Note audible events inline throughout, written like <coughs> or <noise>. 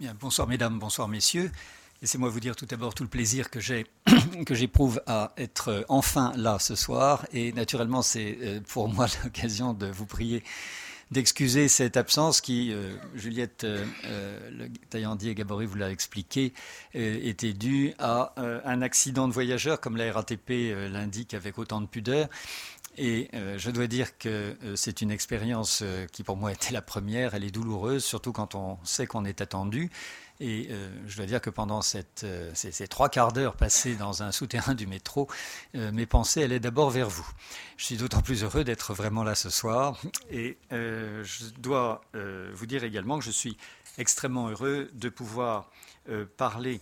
Bonsoir mesdames, bonsoir messieurs. Laissez-moi vous dire tout d'abord tout le plaisir que j'ai, <coughs> que j'éprouve à être enfin là ce soir. Et naturellement, c'est euh, pour moi <laughs> l'occasion de vous prier d'excuser cette absence qui, euh, Juliette euh, euh Taillandier et Gabory vous l'a expliqué, était due à un accident de voyageur, comme la RATP l'indique avec autant de pudeur. Et je dois dire que c'est une expérience qui pour moi était la première. Elle est douloureuse, surtout quand on sait qu'on est attendu. Et euh, je dois dire que pendant euh, ces, trois quarts d'heure passés dans un souterrain du métro, euh, mes pensées allaient d'abord vers vous. Je suis d'autant plus heureux d'être vraiment là ce soir. Et je dois vous dire également que je suis extrêmement heureux de pouvoir parler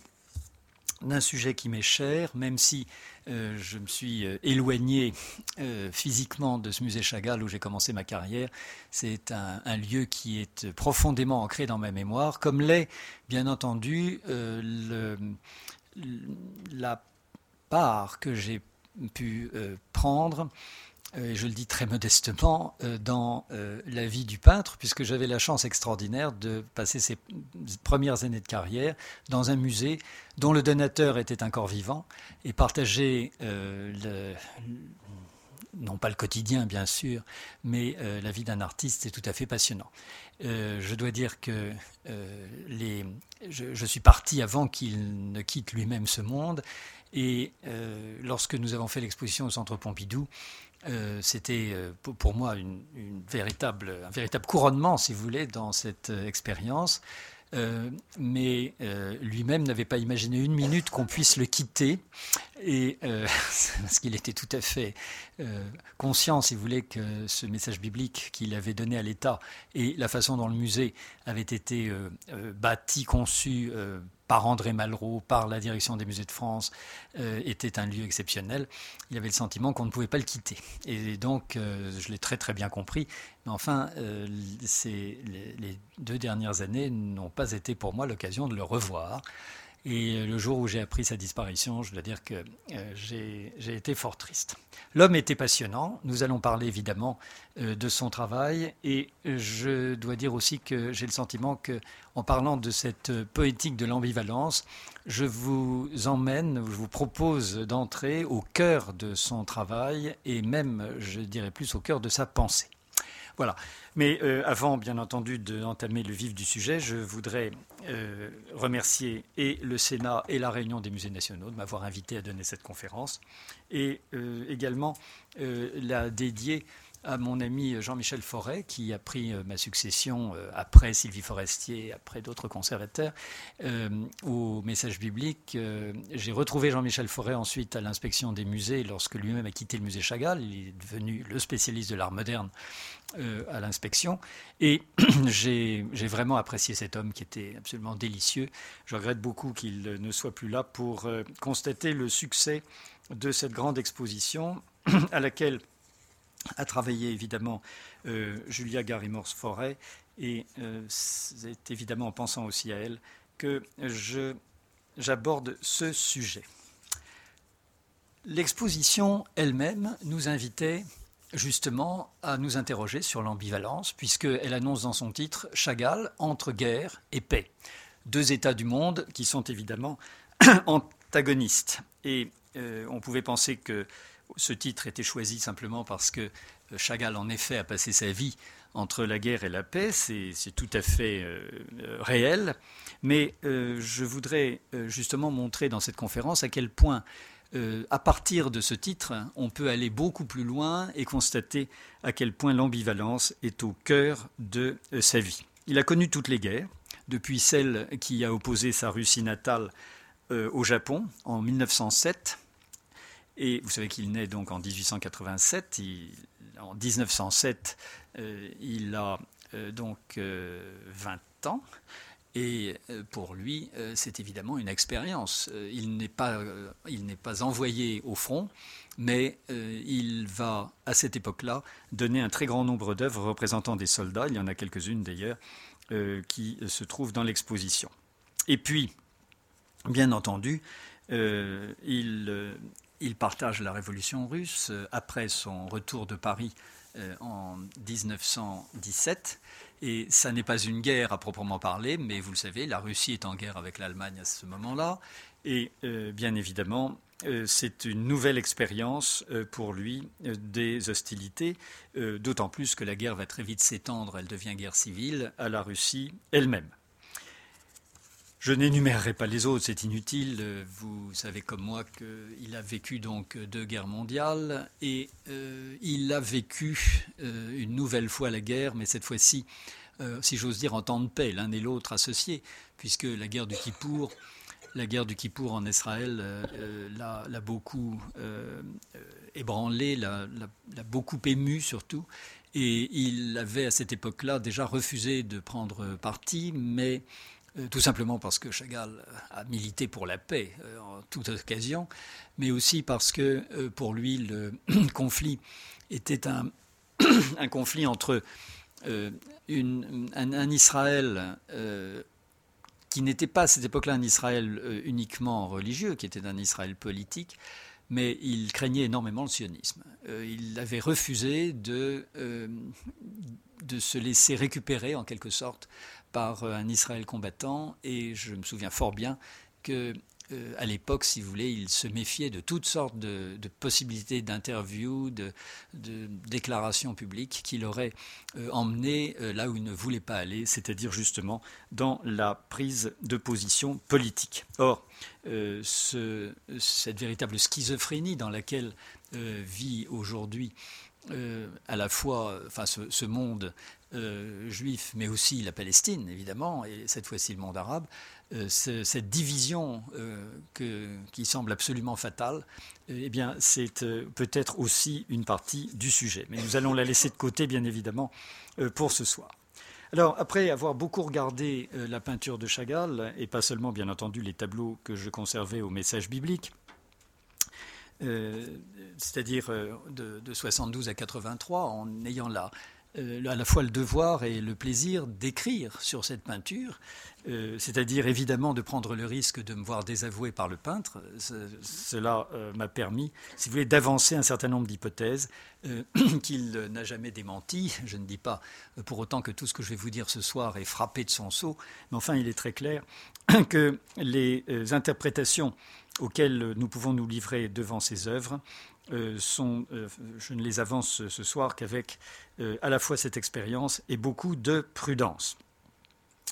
d'un sujet qui m'est cher, même si euh, je me suis euh, éloigné euh, physiquement de ce musée Chagall où j'ai commencé ma carrière. C'est un, lieu qui est profondément ancré dans ma mémoire, comme l'est, bien entendu, la part que j'ai pu prendre et je le dis très modestement, euh, dans euh, la vie du peintre, puisque j'avais la chance extraordinaire de passer ses premières années de carrière dans un musée dont le donateur était un corps vivant et partager non pas le quotidien bien sûr, mais la vie d'un artiste, c'est tout à fait passionnant. je dois dire que je, je, suis parti avant qu'il ne quitte lui-même ce monde, et lorsque nous avons fait l'exposition au Centre Pompidou, euh, c'était euh, pour moi véritable, un véritable couronnement, si vous voulez, dans cette euh, expérience. mais lui-même n'avait pas imaginé une minute qu'on puisse le quitter, et <laughs> parce qu'il était tout à fait conscient, si vous voulez, que ce message biblique qu'il avait donné à l'État et la façon dont le musée avait été bâti, conçu par André Malraux, par la direction des musées de France, euh, était un lieu exceptionnel. Il avait le sentiment qu'on ne pouvait pas le quitter. Et donc, euh, je l'ai très très bien compris. Mais enfin, euh, les, deux dernières années n'ont pas été pour moi l'occasion de le revoir. Et euh, le jour où j'ai appris sa disparition, je dois dire que euh, j'ai été fort triste. L'homme était passionnant. Nous allons parler évidemment euh, de son travail. Et je dois dire aussi que j'ai le sentiment que, en parlant de cette poétique de l'ambivalence, je vous emmène, je vous propose d'entrer au cœur de son travail et même, je dirais plus, au cœur de sa pensée. Voilà. Mais euh, avant, bien entendu, d'entamer le vif du sujet, je voudrais euh, remercier et le Sénat et la Réunion des musées nationaux de m'avoir invité à donner cette conférence et euh, également la dédier à mon ami Jean-Michel Forêt, qui a pris ma succession après Sylvie Forestier, après d'autres conservateurs, au message biblique. J'ai retrouvé Jean-Michel Forêt ensuite à l'inspection des musées lorsque lui-même a quitté le musée Chagall. Il est devenu le spécialiste de l'art moderne euh, à l'inspection. Et <clears throat> j'ai vraiment apprécié cet homme qui était absolument délicieux. Je regrette beaucoup qu'il ne soit plus là pour euh, constater le succès de cette grande exposition <clears throat> à laquelle a travaillé évidemment euh, Julia Garimors-Forêt. Et c'est évidemment en pensant aussi à elle que j'aborde ce sujet. L'exposition elle-même nous invitait justement à nous interroger sur l'ambivalence, puisqu'elle annonce dans son titre Chagall entre guerre et paix. Deux États du monde qui sont évidemment <clears throat> antagonistes. Et euh, on pouvait penser que ce titre était choisi simplement parce que Chagall, en effet, a passé sa vie entre la guerre et la paix. C'est tout à fait euh, réel. Mais euh, je voudrais justement montrer dans cette conférence à quel point euh, à partir de ce titre, on peut aller beaucoup plus loin et constater à quel point l'ambivalence est au cœur de euh, sa vie. Il a connu toutes les guerres, depuis celle qui a opposé sa Russie natale euh, au Japon en 1907. Et vous savez qu'il naît donc en 1887. en 1907, il a donc 20 ans. Et euh, pour lui, euh, c'est évidemment une expérience. Euh, il n'est pas, il n'est pas envoyé au front, mais il va, à cette époque-là, donner un très grand nombre d'œuvres représentant des soldats. Il y en a quelques-unes d'ailleurs qui se trouvent dans l'exposition. Et puis, bien entendu, il, il partage la révolution russe après son retour de Paris en 1917 Et ça n'est pas une guerre à proprement parler, mais vous le savez, la Russie est en guerre avec l'Allemagne à ce moment-là. Et bien évidemment, c'est une nouvelle expérience pour lui des hostilités, d'autant plus que la guerre va très vite s'étendre, elle devient guerre civile à la Russie elle-même. Je n'énumérerai pas les autres, c'est inutile. Vous savez comme moi qu'il a vécu donc deux guerres mondiales et euh, il a vécu euh, une nouvelle fois la guerre, mais cette fois-ci, euh, si j'ose dire, en temps de paix, l'un et l'autre associés, puisque la guerre du Kippour, la guerre du Kippour en Israël l'a beaucoup ébranlé, l'a beaucoup ému surtout. Et il avait à cette époque-là déjà refusé de prendre parti, mais tout simplement parce que Chagall a milité pour la paix euh, en toute occasion, mais aussi parce que euh, pour lui le <clears throat> conflit était un, <clears throat> conflit entre un, Israël qui n'était pas à cette époque-là un Israël uniquement religieux, qui était un Israël politique, mais il craignait énormément le sionisme. il avait refusé de, de se laisser récupérer en quelque sorte par euh, un Israël combattant et je me souviens fort bien que euh, à l'époque, si vous voulez, il se méfiait de toutes sortes de, possibilités d'interviews, de, déclarations publiques qui l'auraient euh, emmené là où il ne voulait pas aller, c'est-à-dire justement dans la prise de position politique. Or, ce, cette véritable schizophrénie dans laquelle vit aujourd'hui à la fois enfin, ce monde euh, juif, mais aussi la Palestine, évidemment, et cette fois-ci le monde arabe, euh, cette division euh, qui semble absolument fatale, eh bien, c'est peut-être aussi une partie du sujet. Mais nous allons la laisser de côté, bien évidemment, pour ce soir. Alors, après avoir beaucoup regardé la peinture de Chagall, et pas seulement, bien entendu, les tableaux que je conservais au message biblique, c'est-à-dire de, de, 72 à 83, en ayant là euh, à la fois le devoir et le plaisir d'écrire sur cette peinture, euh, c'est-à-dire évidemment de prendre le risque de me voir désavoué par le peintre. cela euh, m'a permis, si vous voulez, d'avancer un certain nombre d'hypothèses <clears throat> qu'il n'a jamais démenties. Je ne dis pas pour autant que tout ce que je vais vous dire ce soir est frappé de son sceau, mais enfin il est très clair <clears throat> que les interprétations auxquelles nous pouvons nous livrer devant ces œuvres euh, sont, euh, je ne les avance ce soir qu'avec euh, à la fois cette expérience et beaucoup de prudence.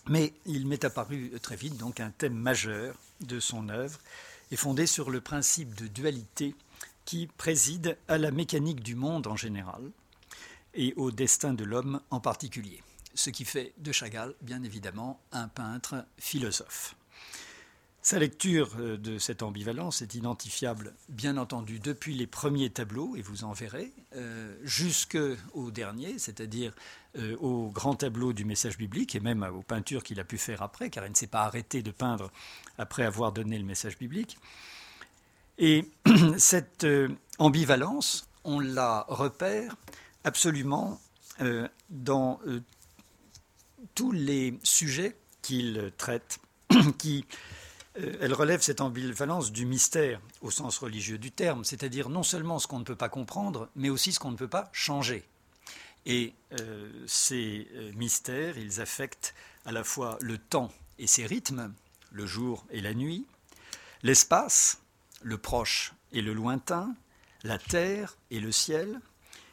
Mais il m'est apparu très vite donc un thème majeur de son œuvre est fondé sur le principe de dualité qui préside à la mécanique du monde en général et au destin de l'homme en particulier. Ce qui fait de Chagall, bien évidemment, un peintre philosophe. Sa lecture euh, de cette ambivalence est identifiable, bien entendu, depuis les premiers tableaux, et vous en verrez, euh, jusqu'au dernier, c'est-à-dire euh, au grand tableau du message biblique, et même aux peintures qu'il a pu faire après, car il ne s'est pas arrêté de peindre après avoir donné le message biblique. Et <clears throat> cette ambivalence, on la repère absolument dans tous les sujets qu'il traite, <clears throat> qui elle relève cette ambivalence du mystère au sens religieux du terme, c'est-à-dire non seulement ce qu'on ne peut pas comprendre, mais aussi ce qu'on ne peut pas changer. Et euh, ces euh, mystères, ils affectent à la fois le temps et ses rythmes, le jour et la nuit, l'espace, le proche et le lointain, la terre et le ciel,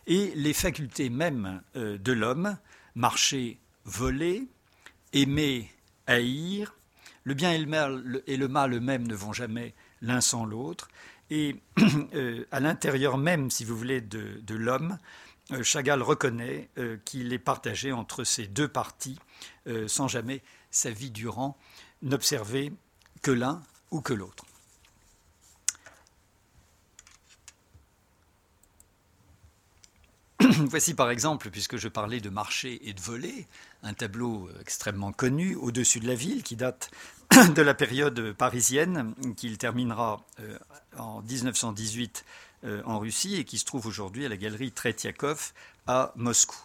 et les facultés mêmes de l'homme, marcher, voler, aimer, haïr, le bien et le mal, le mal eux-mêmes ne vont jamais l'un sans l'autre. Et <clears throat> euh, à l'intérieur même, si vous voulez, de, l'homme, euh, Chagall reconnaît euh, qu'il est partagé entre ces deux parties, sans jamais, sa vie durant, n'observer que l'un ou que l'autre. <clears throat> Voici par exemple, puisque je parlais de marcher et de voler, un tableau extrêmement connu au-dessus de la ville qui date <coughs> de la période parisienne qu'il terminera euh, en 1918 euh, en Russie et qui se trouve aujourd'hui à la galerie Tretiakov à Moscou.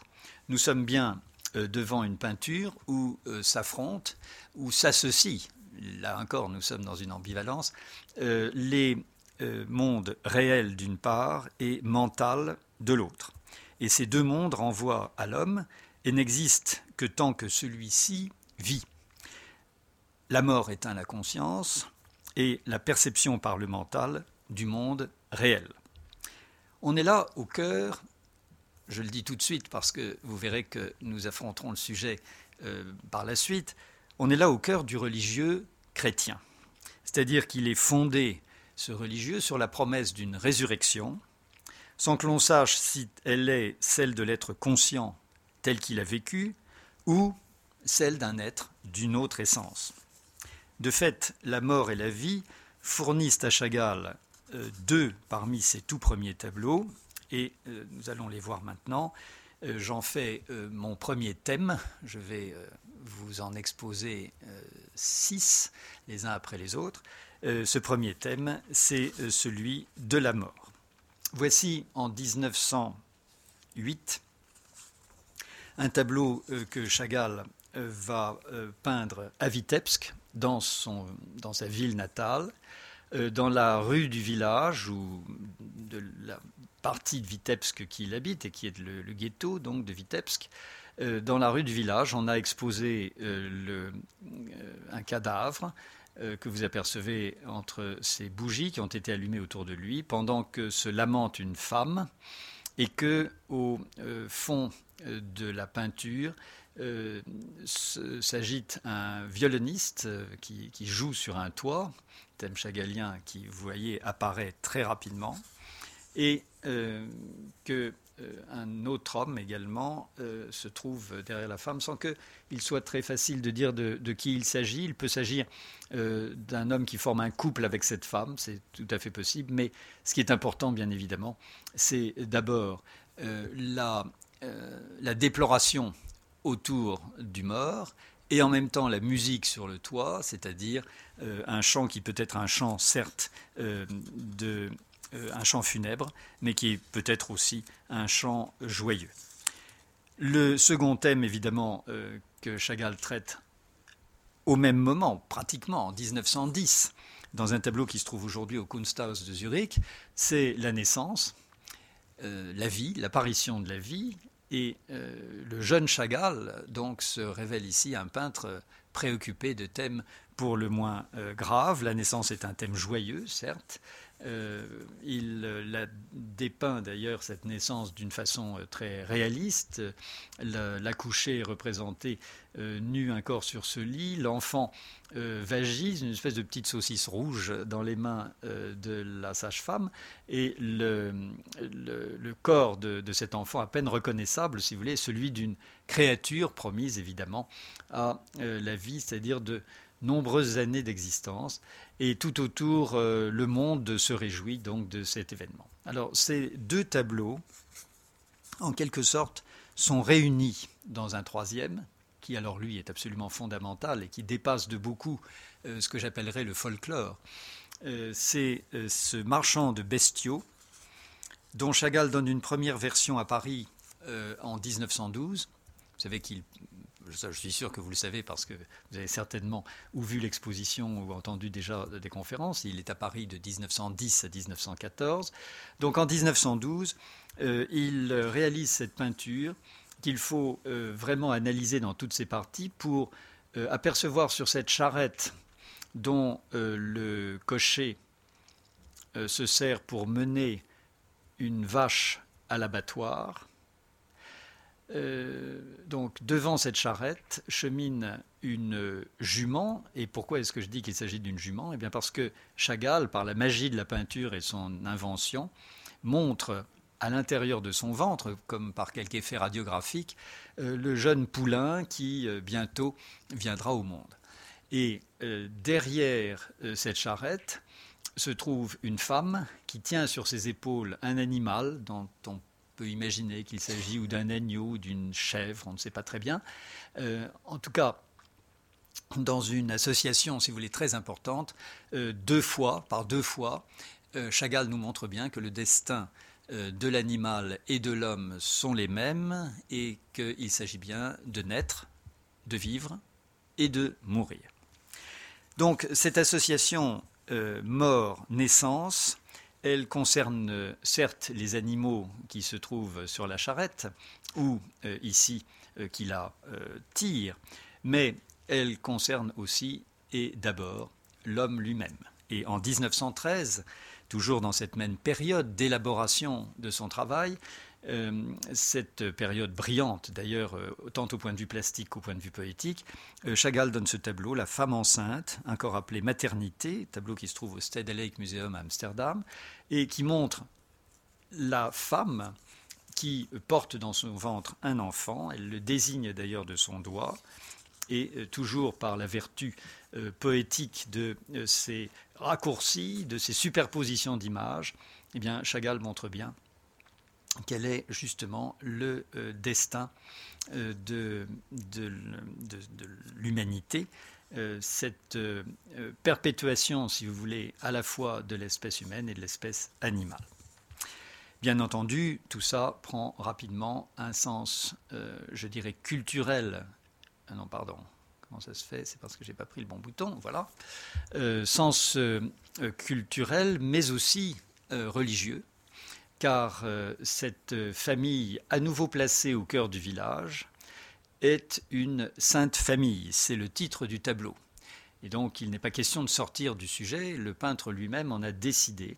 Nous sommes bien euh, devant une peinture où s'affrontent, où s'associent, là encore nous sommes dans une ambivalence, les mondes réels d'une part et mental de l'autre. Et ces deux mondes renvoient à l'homme et n'existe que tant que celui-ci vit. La mort éteint la conscience et la perception par le mental du monde réel. On est là au cœur, je le dis tout de suite parce que vous verrez que nous affronterons le sujet euh, par la suite, on est là au cœur du religieux chrétien. C'est-à-dire qu'il est fondé, ce religieux, sur la promesse d'une résurrection, sans que l'on sache si elle est celle de l'être conscient tel qu'il a vécu, ou celle d'un être d'une autre essence. De fait, la mort et la vie fournissent à Chagall euh, deux parmi ses tout premiers tableaux, et euh, nous allons les voir maintenant. Euh, j'en fais mon premier thème, je vais vous en exposer six, les uns après les autres. ce premier thème, c'est celui de la mort. Voici en 1908 un tableau que Chagall va peindre à Vitebsk, dans, son, dans sa ville natale, euh, dans la rue du village ou de la partie de Vitebsk qu'il habite et qui est le, ghetto donc de Vitebsk. Euh, dans la rue du village, on a exposé euh, un cadavre que vous apercevez entre ces bougies qui ont été allumées autour de lui, pendant que se lamente une femme, et que au fond de la peinture, euh, s'agite un violoniste euh, qui, joue sur un toit, thème chagallien qui, vous voyez, apparaît très rapidement, et euh, que un autre homme également se trouve derrière la femme, sans qu'il soit très facile de dire de, qui il s'agit. Il peut s'agir d'un homme qui forme un couple avec cette femme, c'est tout à fait possible, mais ce qui est important, bien évidemment, c'est d'abord la déploration autour du mort et en même temps la musique sur le toit, c'est-à-dire euh, un chant qui peut être un chant certes euh, de euh, un chant funèbre, mais qui peut-être aussi un chant joyeux. Le second thème, évidemment, que Chagall traite au même moment, pratiquement en 1910, dans un tableau qui se trouve aujourd'hui au Kunsthaus de Zurich, c'est la naissance, la vie, l'apparition de la vie, et euh, le jeune Chagall donc se révèle ici un peintre préoccupé de thèmes pour le moins euh, graves. La naissance est un thème joyeux, certes, euh, il euh, la dépeint d'ailleurs cette naissance d'une façon euh, très réaliste. L'accouché est représenté nu, un corps sur ce lit. L'enfant vagise, une espèce de petite saucisse rouge dans les mains de la sage-femme. Et le, corps de, de, cet enfant, à peine reconnaissable, si vous voulez, celui d'une créature promise évidemment à la vie, c'est-à-dire de nombreuses années d'existence, et tout autour, euh, le monde se réjouit donc de cet événement. Alors ces deux tableaux, en quelque sorte, sont réunis dans un troisième, qui alors lui est absolument fondamental et qui dépasse de beaucoup euh, ce que j'appellerais le folklore. Euh, c'est ce marchand de bestiaux, dont Chagall donne une première version à Paris en 1912. Vous savez qu'il je suis sûr que vous le savez parce que vous avez certainement ou vu l'exposition ou entendu déjà des conférences. Il est à Paris de 1910 à 1914. Donc en 1912, euh, il réalise cette peinture qu'il faut euh, vraiment analyser dans toutes ses parties pour euh, apercevoir sur cette charrette dont le cocher se sert pour mener une vache à l'abattoir euh, donc devant cette charrette chemine une jument. Et pourquoi est-ce que je dis qu'il s'agit d'une jument? Eh bien parce que Chagall, par la magie de la peinture et son invention, montre à l'intérieur de son ventre, comme par quelque effet radiographique, euh, le jeune poulain qui euh, bientôt viendra au monde. Et derrière cette charrette se trouve une femme qui tient sur ses épaules un animal dont on peut imaginer qu'il s'agit ou d'un agneau ou d'une chèvre, on ne sait pas très bien. Euh, en tout cas, dans une association, si vous voulez, très importante, euh, deux fois, par deux fois, euh, Chagall nous montre bien que le destin de l'animal et de l'homme sont les mêmes et qu'il s'agit bien de naître, de vivre et de mourir. Donc cette association mort-naissance elle concerne euh, certes les animaux qui se trouvent sur la charrette, ou euh, ici qui la tire, mais elle concerne aussi et d'abord l'homme lui-même. Et en 1913, toujours dans cette même période d'élaboration de son travail, euh, cette période brillante, d'ailleurs, euh, tant au point de vue plastique qu'au point de vue poétique, euh, Chagall donne ce tableau, La femme enceinte, encore appelé Maternité, tableau qui se trouve au Stedelijk Museum à Amsterdam, et qui montre la femme qui porte dans son ventre un enfant, elle le désigne d'ailleurs de son doigt, et toujours par la vertu poétique de ces raccourcis, de ces superpositions d'images, eh bien, Chagall montre bien quel est justement le euh, destin euh, de, de, l'humanité, euh, cette perpétuation, si vous voulez, à la fois de l'espèce humaine et de l'espèce animale. Bien entendu, tout ça prend rapidement un sens, je dirais, culturel. Ah non, pardon, comment ça se fait? C'est parce que j'ai pas pris le bon bouton, voilà. sens culturel, mais aussi religieux car euh, cette famille, à nouveau placée au cœur du village, est une sainte famille. C'est le titre du tableau. Et donc, il n'est pas question de sortir du sujet, le peintre lui-même en a décidé.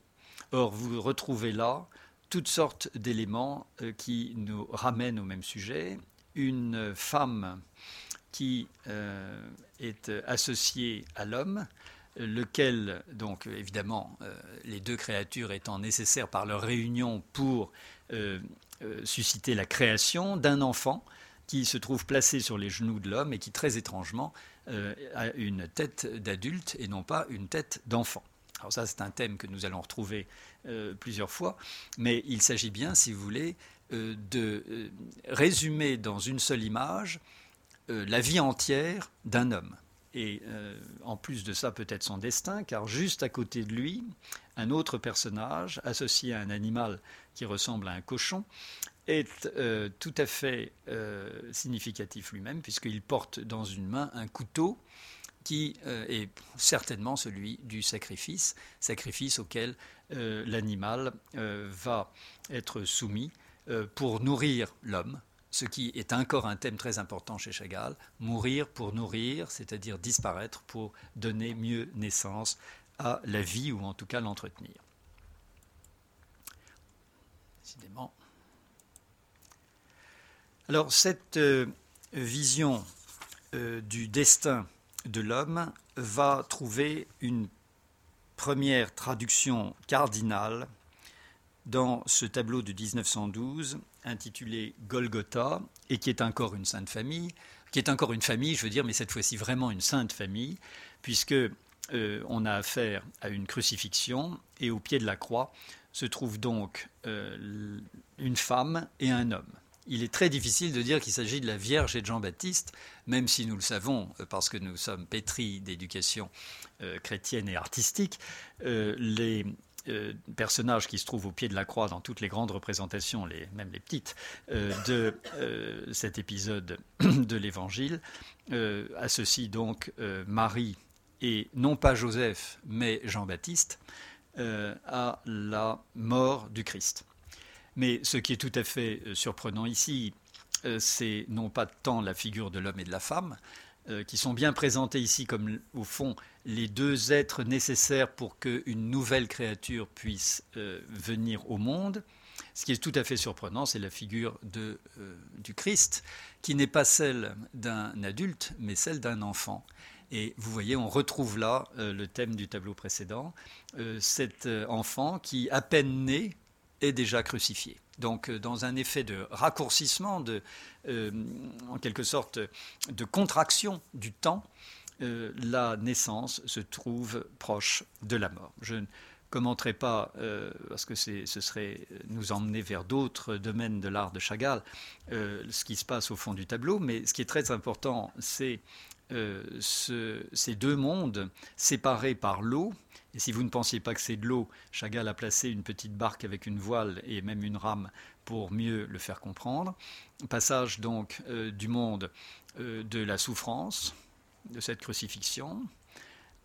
Or, vous retrouvez là toutes sortes d'éléments euh, qui nous ramènent au même sujet. Une femme qui euh, est associée à l'homme, lequel, donc évidemment, euh, les deux créatures étant nécessaires par leur réunion pour euh, euh, susciter la création d'un enfant qui se trouve placé sur les genoux de l'homme et qui, très étrangement, a une tête d'adulte et non pas une tête d'enfant. Alors ça, c'est un thème que nous allons retrouver plusieurs fois, mais il s'agit bien, si vous voulez, de résumer dans une seule image la vie entière d'un homme et euh, en plus de ça peut-être son destin, car juste à côté de lui, un autre personnage associé à un animal qui ressemble à un cochon est euh, tout à fait euh, significatif lui-même, puisqu'il porte dans une main un couteau qui est certainement celui du sacrifice, sacrifice auquel l'animal va être soumis pour nourrir l'homme, ce qui est encore un thème très important chez Chagall, mourir pour nourrir, c'est-à-dire disparaître pour donner mieux naissance à la vie ou en tout cas l'entretenir. Décidément. Alors cette euh, vision euh, du destin de l'homme va trouver une première traduction cardinale dans ce tableau de 1912 intitulé Golgotha et qui est encore une sainte famille, qui est encore une famille, je veux dire, mais cette fois-ci vraiment une sainte famille, puisque euh, on a affaire à une crucifixion et au pied de la croix se trouve donc euh, une femme et un homme. Il est très difficile de dire qu'il s'agit de la Vierge et de Jean-Baptiste, même si nous le savons, euh, parce que nous sommes pétris d'éducation chrétienne et artistique, les euh, personnages qui se trouvent au pied de la croix dans toutes les grandes représentations, les, même les petites, euh, de euh, cet épisode <clears throat> de l'Évangile, associe donc Marie et non pas Joseph, mais Jean-Baptiste à la mort du Christ. Mais ce qui est tout à fait surprenant ici, c'est non pas tant la figure de l'homme et de la femme, qui sont bien présentés ici comme au fond les deux êtres nécessaires pour qu'une nouvelle créature puisse euh, venir au monde. Ce qui est tout à fait surprenant, c'est la figure euh, du Christ, qui n'est pas celle d'un adulte, mais celle d'un enfant. Et vous voyez, on retrouve là euh, le thème du tableau précédent, cet enfant qui, à peine né, est déjà crucifié. Donc, dans un effet de raccourcissement, en quelque sorte, de contraction du temps, euh, la naissance se trouve proche de la mort. Je ne commenterai pas, euh, parce que ce serait nous emmener vers d'autres domaines de l'art de Chagall, euh, ce qui se passe au fond du tableau, mais ce qui est très important, c'est ces deux mondes séparés par l'eau. Et si vous ne pensiez pas que c'est de l'eau, Chagall a placé une petite barque avec une voile et même une rame pour mieux le faire comprendre. Passage donc du monde de la souffrance, de cette crucifixion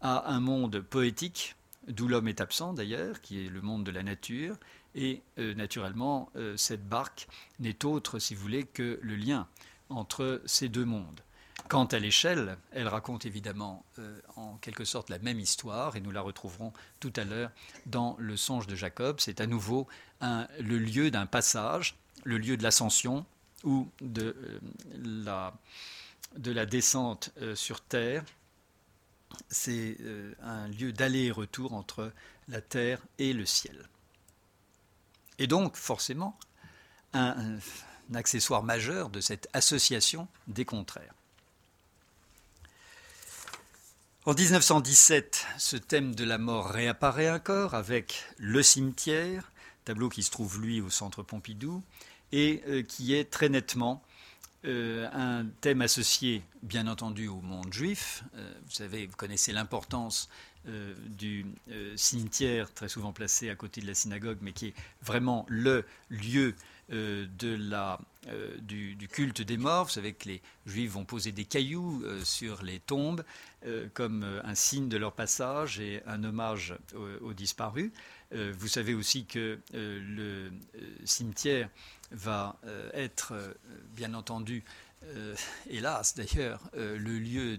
à un monde poétique, d'où l'homme est absent d'ailleurs, qui est le monde de la nature, et euh, naturellement, euh, cette barque n'est autre, si vous voulez, que le lien entre ces deux mondes. Quant à l'échelle, elle raconte évidemment en quelque sorte la même histoire et nous la retrouverons tout à l'heure dans le songe de Jacob. C'est à nouveau le lieu d'un passage, le lieu de l'ascension ou de, la, de la descente sur terre c'est euh, un lieu d'aller et retour entre la terre et le ciel. Et donc, forcément, un, accessoire majeur de cette association des contraires. En 1917, ce thème de la mort réapparaît encore avec Le cimetière, tableau qui se trouve lui au centre Pompidou, et euh, qui est très nettement euh, un thème associé, bien entendu, au monde juif. Euh, vous savez, vous connaissez l'importance euh, du cimetière, très souvent placé à côté de la synagogue, mais qui est vraiment le lieu de la, du, culte des morts. Vous savez que les juifs vont poser des cailloux sur les tombes comme un signe de leur passage et un hommage aux disparus. vous savez aussi que le cimetière va euh, être, euh, bien entendu, euh, hélas d'ailleurs, le lieu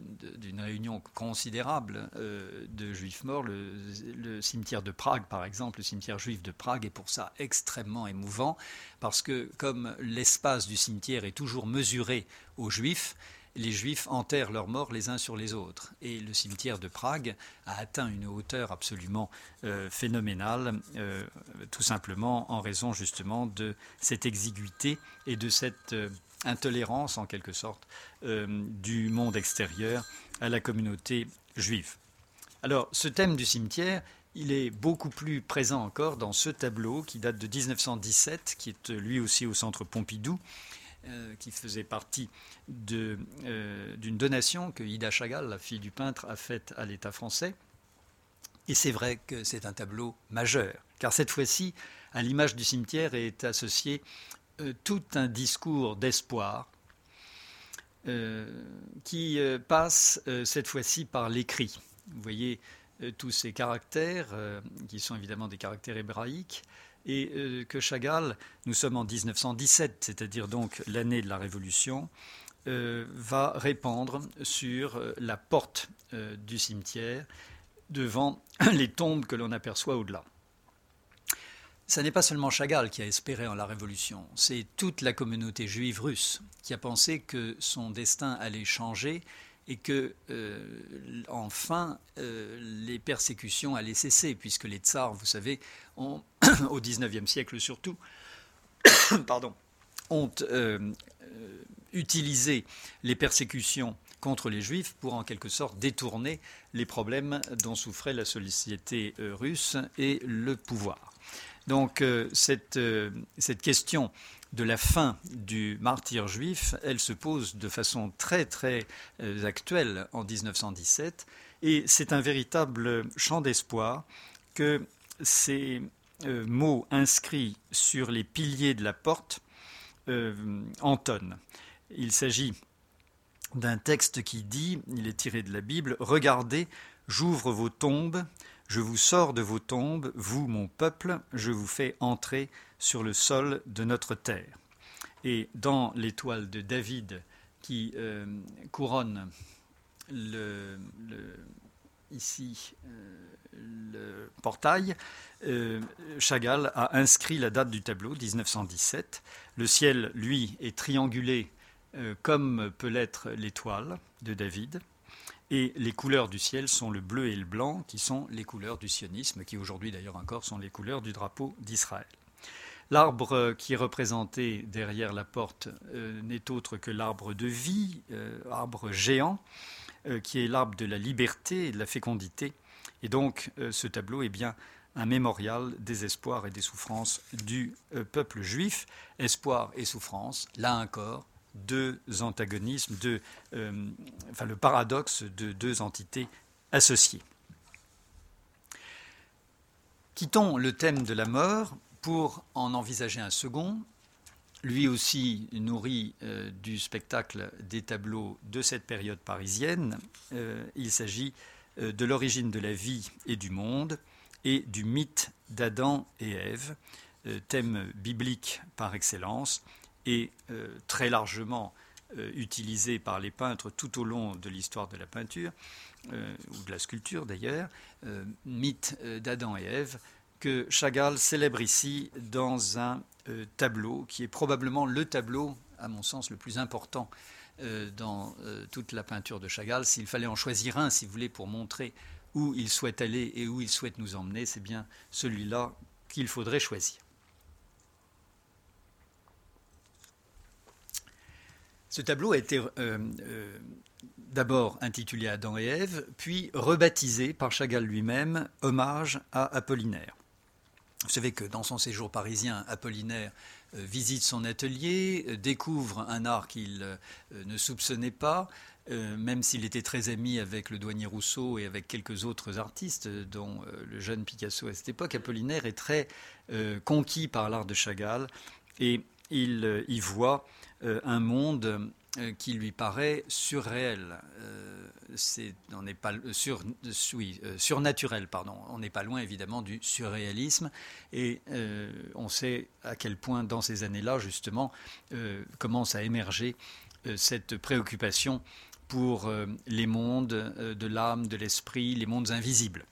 d'une réunion considérable de juifs morts. Le, cimetière de Prague, par exemple, le cimetière juif de Prague est pour ça extrêmement émouvant, parce que comme l'espace du cimetière est toujours mesuré aux juifs, les Juifs enterrent leurs morts les uns sur les autres. Et le cimetière de Prague a atteint une hauteur absolument euh, phénoménale, euh, tout simplement en raison justement de cette exiguïté et de cette euh, intolérance en quelque sorte du monde extérieur à la communauté juive. Alors ce thème du cimetière, il est beaucoup plus présent encore dans ce tableau qui date de 1917, qui est lui aussi au centre Pompidou, euh, qui faisait partie euh, d'une donation que Ida Chagall, la fille du peintre, a faite à l'État français. Et c'est vrai que c'est un tableau majeur, car cette fois-ci, à l'image du cimetière est associé euh, tout un discours d'espoir qui passe cette fois-ci par l'écrit. Vous voyez tous ces caractères, qui sont évidemment des caractères hébraïques, et euh, que Chagall, nous sommes en 1917, c'est-à-dire donc l'année de la Révolution, euh, va répandre sur euh, la porte du cimetière devant <clears throat> les tombes que l'on aperçoit au-delà. Ce n'est pas seulement Chagall qui a espéré en la Révolution, c'est toute la communauté juive russe qui a pensé que son destin allait changer et que enfin les persécutions allaient cesser, puisque les tsars, vous savez, <coughs> au XIXe siècle surtout, <coughs> pardon, ont euh, euh, utilisé les persécutions contre les juifs pour en quelque sorte détourner les problèmes dont souffrait la société euh, russe et le pouvoir. Donc cette, cette, question de la fin du martyr juif, elle se pose de façon très très actuelle en 1917 et c'est un véritable champ d'espoir que ces euh, mots inscrits sur les piliers de la porte euh, entonnent. Il s'agit d'un texte qui dit, il est tiré de la Bible, Regardez, j'ouvre vos tombes, je vous sors de vos tombes, vous mon peuple, je vous fais entrer sur le sol de notre terre. Et dans l'étoile de David qui euh, couronne le, ici le portail, euh, Chagall a inscrit la date du tableau, 1917. Le ciel, lui, est triangulé euh, comme peut l'être l'étoile de David. Et les couleurs du ciel sont le bleu et le blanc, qui sont les couleurs du sionisme, qui aujourd'hui d'ailleurs encore sont les couleurs du drapeau d'Israël. L'arbre qui est représenté derrière la porte euh, n'est autre que l'arbre de vie, arbre géant, qui est l'arbre de la liberté et de la fécondité. Et donc ce tableau est bien un mémorial des espoirs et des souffrances du euh, peuple juif. Espoir et souffrance, là encore, deux antagonismes, euh, le paradoxe de deux entités associées. Quittons le thème de la mort pour en envisager un second, lui aussi nourri euh, du spectacle des tableaux de cette période parisienne. il s'agit de l'origine de la vie et du monde, et du mythe d'Adam et Ève, euh, thème biblique par excellence, et très largement utilisé par les peintres tout au long de l'histoire de la peinture, ou de la sculpture d'ailleurs, mythe d'Adam et Ève, que Chagall célèbre ici dans un tableau qui est probablement le tableau, à mon sens, le plus important dans toute la peinture de Chagall. S'il fallait en choisir un, si vous voulez, pour montrer où il souhaite aller et où il souhaite nous emmener, c'est bien celui-là qu'il faudrait choisir. Ce tableau a été euh, euh, d'abord intitulé Adam et Ève, puis rebaptisé par Chagall lui-même Hommage à Apollinaire. Vous savez que dans son séjour parisien, Apollinaire euh, visite son atelier, découvre un art qu'il ne soupçonnait pas, même s'il était très ami avec le douanier Rousseau et avec quelques autres artistes, dont le jeune Picasso à cette époque, Apollinaire est très conquis par l'art de Chagall et il y voit un monde qui lui paraît surréel. c'est, on n'est pas surnaturel, pardon. On n'est pas loin évidemment du surréalisme et on sait à quel point dans ces années-là justement commence à émerger cette préoccupation pour euh, les mondes euh, de l'âme, de l'esprit, les mondes invisibles.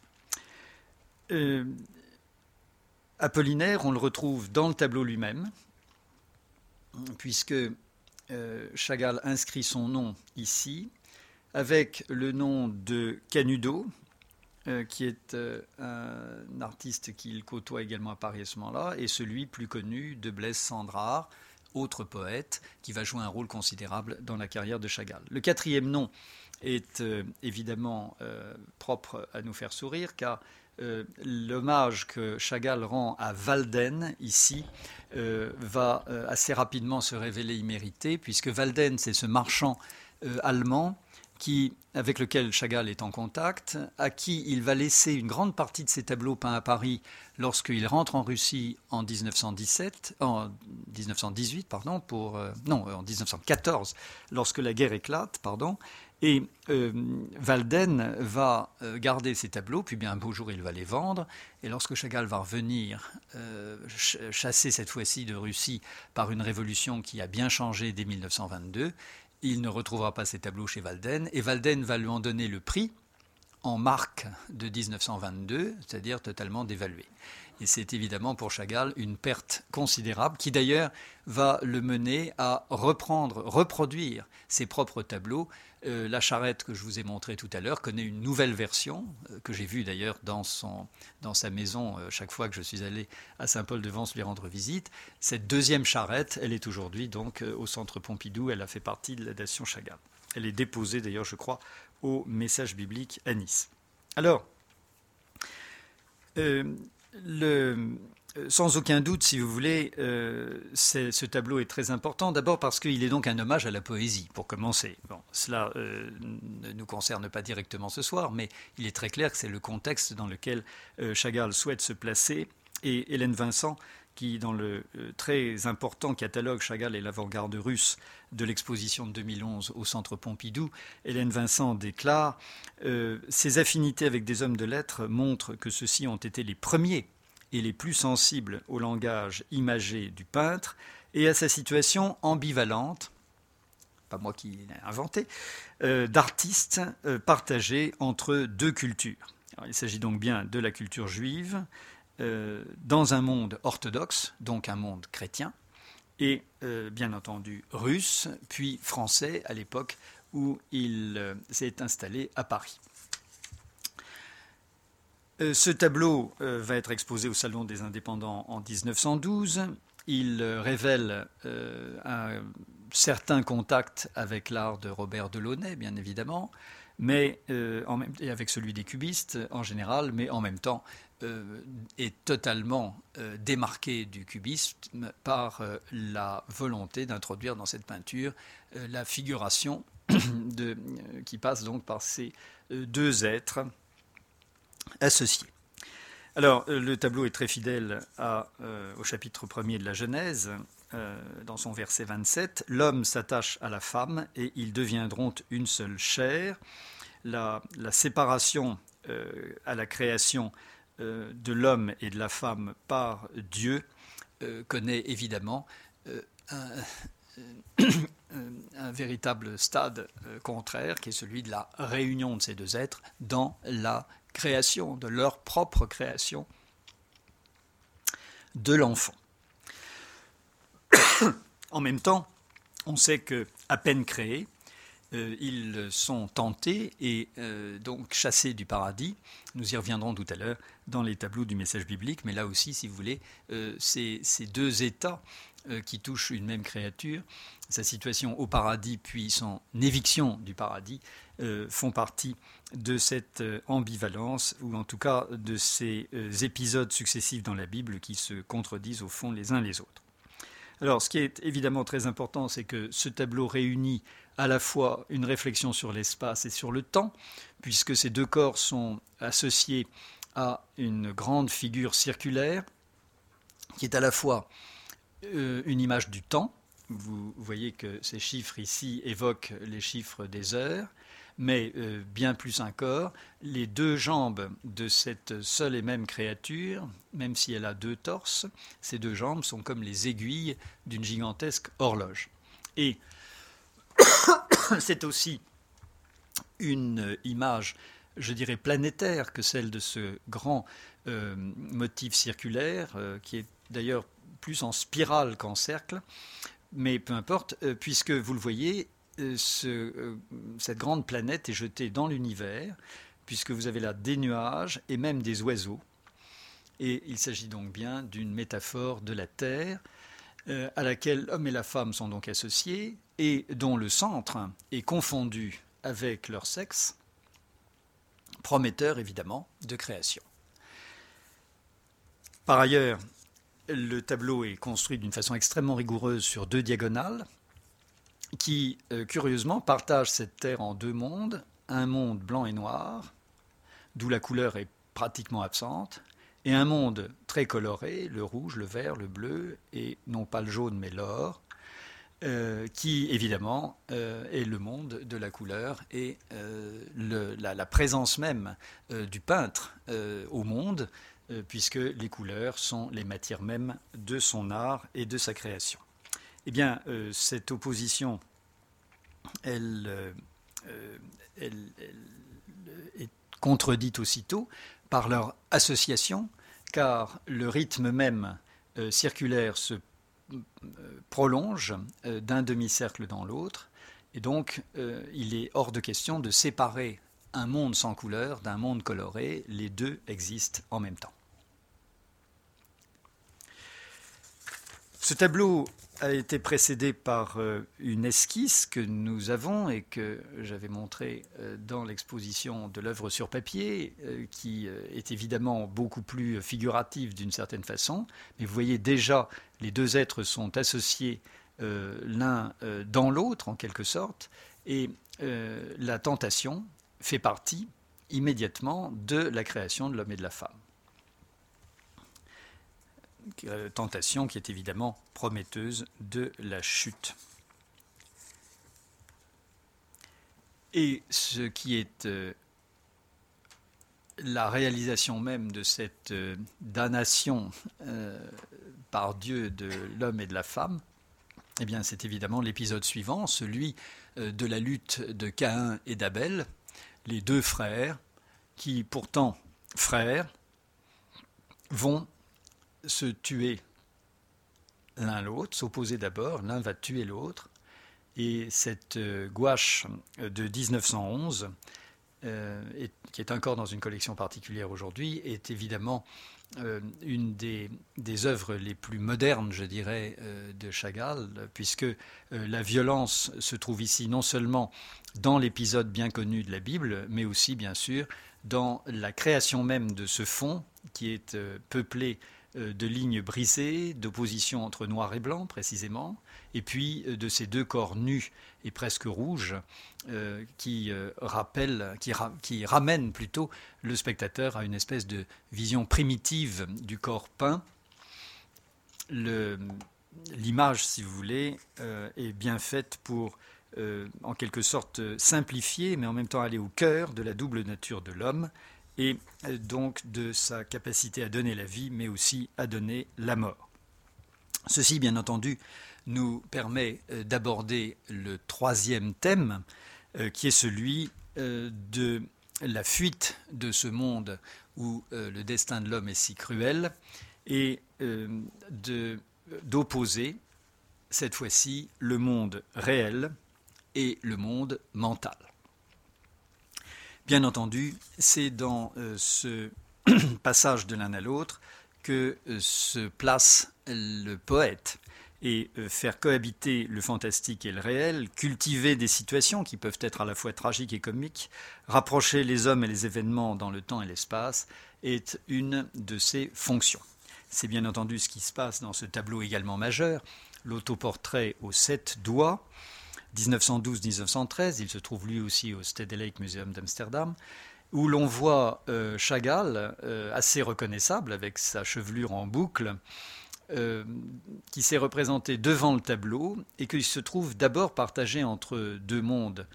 Euh, Apollinaire, on le retrouve dans le tableau lui-même, puisque Chagall inscrit son nom ici, avec le nom de Canudo, qui est un artiste qu'il côtoie également à Paris à ce moment-là, et celui plus connu de Blaise Sandrard, autre poète, qui va jouer un rôle considérable dans la carrière de Chagall. Le quatrième nom est euh, évidemment euh, propre à nous faire sourire, car euh, l'hommage que Chagall rend à Walden ici va assez rapidement se révéler immérité, puisque Walden, c'est ce marchand allemand qui, avec lequel Chagall est en contact, à qui il va laisser une grande partie de ses tableaux peints à Paris lorsqu'il rentre en Russie en 1917, en 1918, pardon, pour euh, non, en 1914, lorsque la guerre éclate, pardon. Et euh, Walden va euh, garder ces tableaux, puis bien un beau jour il va les vendre. Et lorsque Chagall va revenir, chasser cette fois-ci de Russie par une révolution qui a bien changé dès 1922, il ne retrouvera pas ses tableaux chez Walden, et Walden va lui en donner le prix en marque de 1922, c'est-à-dire totalement dévalué. Et c'est évidemment pour Chagall une perte considérable qui d'ailleurs va le mener à reprendre, reproduire ses propres tableaux. Euh, la charrette que je vous ai montrée tout à l'heure connaît une nouvelle version, euh, que j'ai vue d'ailleurs dans, dans sa maison euh, chaque fois que je suis allé à Saint-Paul-de-Vence lui rendre visite. Cette deuxième charrette, elle est aujourd'hui donc au centre Pompidou, elle a fait partie de la nation Chagall. Elle est déposée d'ailleurs, je crois, au message biblique à Nice. Alors, le, sans aucun doute, si vous voulez, euh, ce tableau est très important. D'abord parce qu'il est donc un hommage à la poésie, pour commencer. Cela euh, ne nous concerne pas directement ce soir, mais il est très clair que c'est le contexte dans lequel euh, Chagall souhaite se placer. Et Hélène Vincent, qui, dans le très important catalogue Chagall et l'avant-garde russe de l'exposition de 2011 au Centre Pompidou, Hélène Vincent déclare Ses affinités avec des hommes de lettres montrent que ceux-ci ont été les premiers et les plus sensibles au langage imagé du peintre et à sa situation ambivalente, pas moi qui l'ai inventé, euh, d'artistes euh, partagés entre deux cultures. il s'agit donc bien de la culture juive euh, dans un monde orthodoxe, donc un monde chrétien, et bien entendu russe, puis français à l'époque où il s'est installé à Paris. Euh, ce tableau euh, va être exposé au Salon des indépendants en 1912. Il euh, révèle un certain contact avec l'art de Robert Delaunay, bien évidemment, mais et avec celui des cubistes en général, mais en même temps est totalement démarqué du cubisme par la volonté d'introduire dans cette peinture la figuration <coughs> qui passe donc par ces deux êtres Alors, euh, le tableau est très fidèle euh, au chapitre 1er de la Genèse, euh, dans son verset 27. L'homme s'attache à la femme et ils deviendront une seule chair. La, séparation à la création de l'homme et de la femme par Dieu connaît évidemment <coughs> un, véritable stade contraire qui est celui de la réunion de ces deux êtres dans la création, de leur propre création de l'enfant. <coughs> en même temps, on sait que à peine créés, euh, ils sont tentés et euh, donc chassés du paradis. Nous y reviendrons tout à l'heure dans les tableaux du message biblique, mais là aussi, si vous voulez, euh, ces, deux états qui touchent une même créature, sa situation au paradis puis son éviction du paradis, font partie de cette ambivalence, ou en tout cas de ces épisodes successifs dans la Bible qui se contredisent au fond les uns les autres. Alors, ce qui est évidemment très important, c'est que ce tableau réunit à la fois une réflexion sur l'espace et sur le temps, puisque ces deux corps sont associés à une grande figure circulaire, qui est à la fois euh, une image du temps, vous voyez que ces chiffres ici évoquent les chiffres des heures, mais euh, bien plus encore, les deux jambes de cette seule et même créature, même si elle a deux torses, ces deux jambes sont comme les aiguilles d'une gigantesque horloge. Et <coughs> c'est aussi une image, je dirais, planétaire que celle de ce grand euh, motif circulaire, euh, qui est d'ailleurs plus en spirale qu'en cercle, mais peu importe, puisque vous le voyez, euh, euh, cette grande planète est jetée dans l'univers, puisque vous avez là des nuages et même des oiseaux. Et il s'agit donc bien d'une métaphore de la Terre, euh, à laquelle l'homme et la femme sont donc associés, et dont le centre est confondu avec leur sexe, prometteur évidemment de création. Par ailleurs, le tableau est construit d'une façon extrêmement rigoureuse sur deux diagonales, qui, euh, curieusement, partage cette terre en deux mondes, un monde blanc et noir, d'où la couleur est pratiquement absente, et un monde très coloré, le rouge, le vert, le bleu, et non pas le jaune, mais l'or, euh, qui évidemment euh, est le monde de la couleur et la, la, présence même du peintre au monde, puisque les couleurs sont les matières mêmes de son art et de sa création. Eh bien, euh, cette opposition, elle, euh, euh, est contredite aussitôt par leur association, car le rythme même circulaire se prolonge d'un demi-cercle dans l'autre, et donc il est hors de question de séparer un monde sans couleur d'un monde coloré, les deux existent en même temps. Ce tableau a été précédé par euh, une esquisse que nous avons et que j'avais montrée euh, dans l'exposition de l'œuvre sur papier, euh, qui est évidemment beaucoup plus figurative d'une certaine façon. Mais vous voyez déjà, les deux êtres sont associés l'un dans l'autre, en quelque sorte, et la tentation fait partie immédiatement de la création de l'homme et de la femme. Euh, tentation qui est évidemment prometteuse de la chute. Et ce qui est euh, la réalisation même de cette euh, damnation par Dieu de l'homme et de la femme, eh c'est évidemment l'épisode suivant, celui de la lutte de Caïn et d'Abel, les deux frères qui, pourtant frères, vont se tuer l'un l'autre, s'opposer d'abord, l'un va tuer l'autre. Et cette euh, gouache de 1911, euh, qui est encore dans une collection particulière aujourd'hui, est évidemment euh, une des, œuvres les plus modernes, je dirais, de Chagall, puisque la violence se trouve ici non seulement dans l'épisode bien connu de la Bible, mais aussi, bien sûr, dans la création même de ce fond qui est peuplé euh, de lignes brisées, d'opposition entre noir et blanc précisément, et puis euh, de ces deux corps nus et presque rouges euh, qui rappellent, qui, ramènent plutôt le spectateur à une espèce de vision primitive du corps peint. L'image, si vous voulez, est bien faite pour en quelque sorte simplifier, mais en même temps aller au cœur de la double nature de l'homme et donc de sa capacité à donner la vie, mais aussi à donner la mort. Ceci, bien entendu, nous permet d'aborder le troisième thème, qui est celui de la fuite de ce monde où le destin de l'homme est si cruel et d'opposer cette fois-ci le monde réel et le monde mental. Bien entendu, c'est dans euh, ce <clears throat> passage de l'un à l'autre que euh, se place le poète et euh, faire cohabiter le fantastique et le réel, cultiver des situations qui peuvent être à la fois tragiques et comiques, rapprocher les hommes et les événements dans le temps et l'espace, est une de ses fonctions. C'est bien entendu ce qui se passe dans ce tableau également majeur, l'autoportrait aux sept doigts, 1912-1913, il se trouve lui aussi au Stedelijk Museum d'Amsterdam, où l'on voit euh, Chagall, euh, assez reconnaissable avec sa chevelure en boucle, euh, qui s'est représenté devant le tableau et qu'il se trouve d'abord partagé entre deux mondes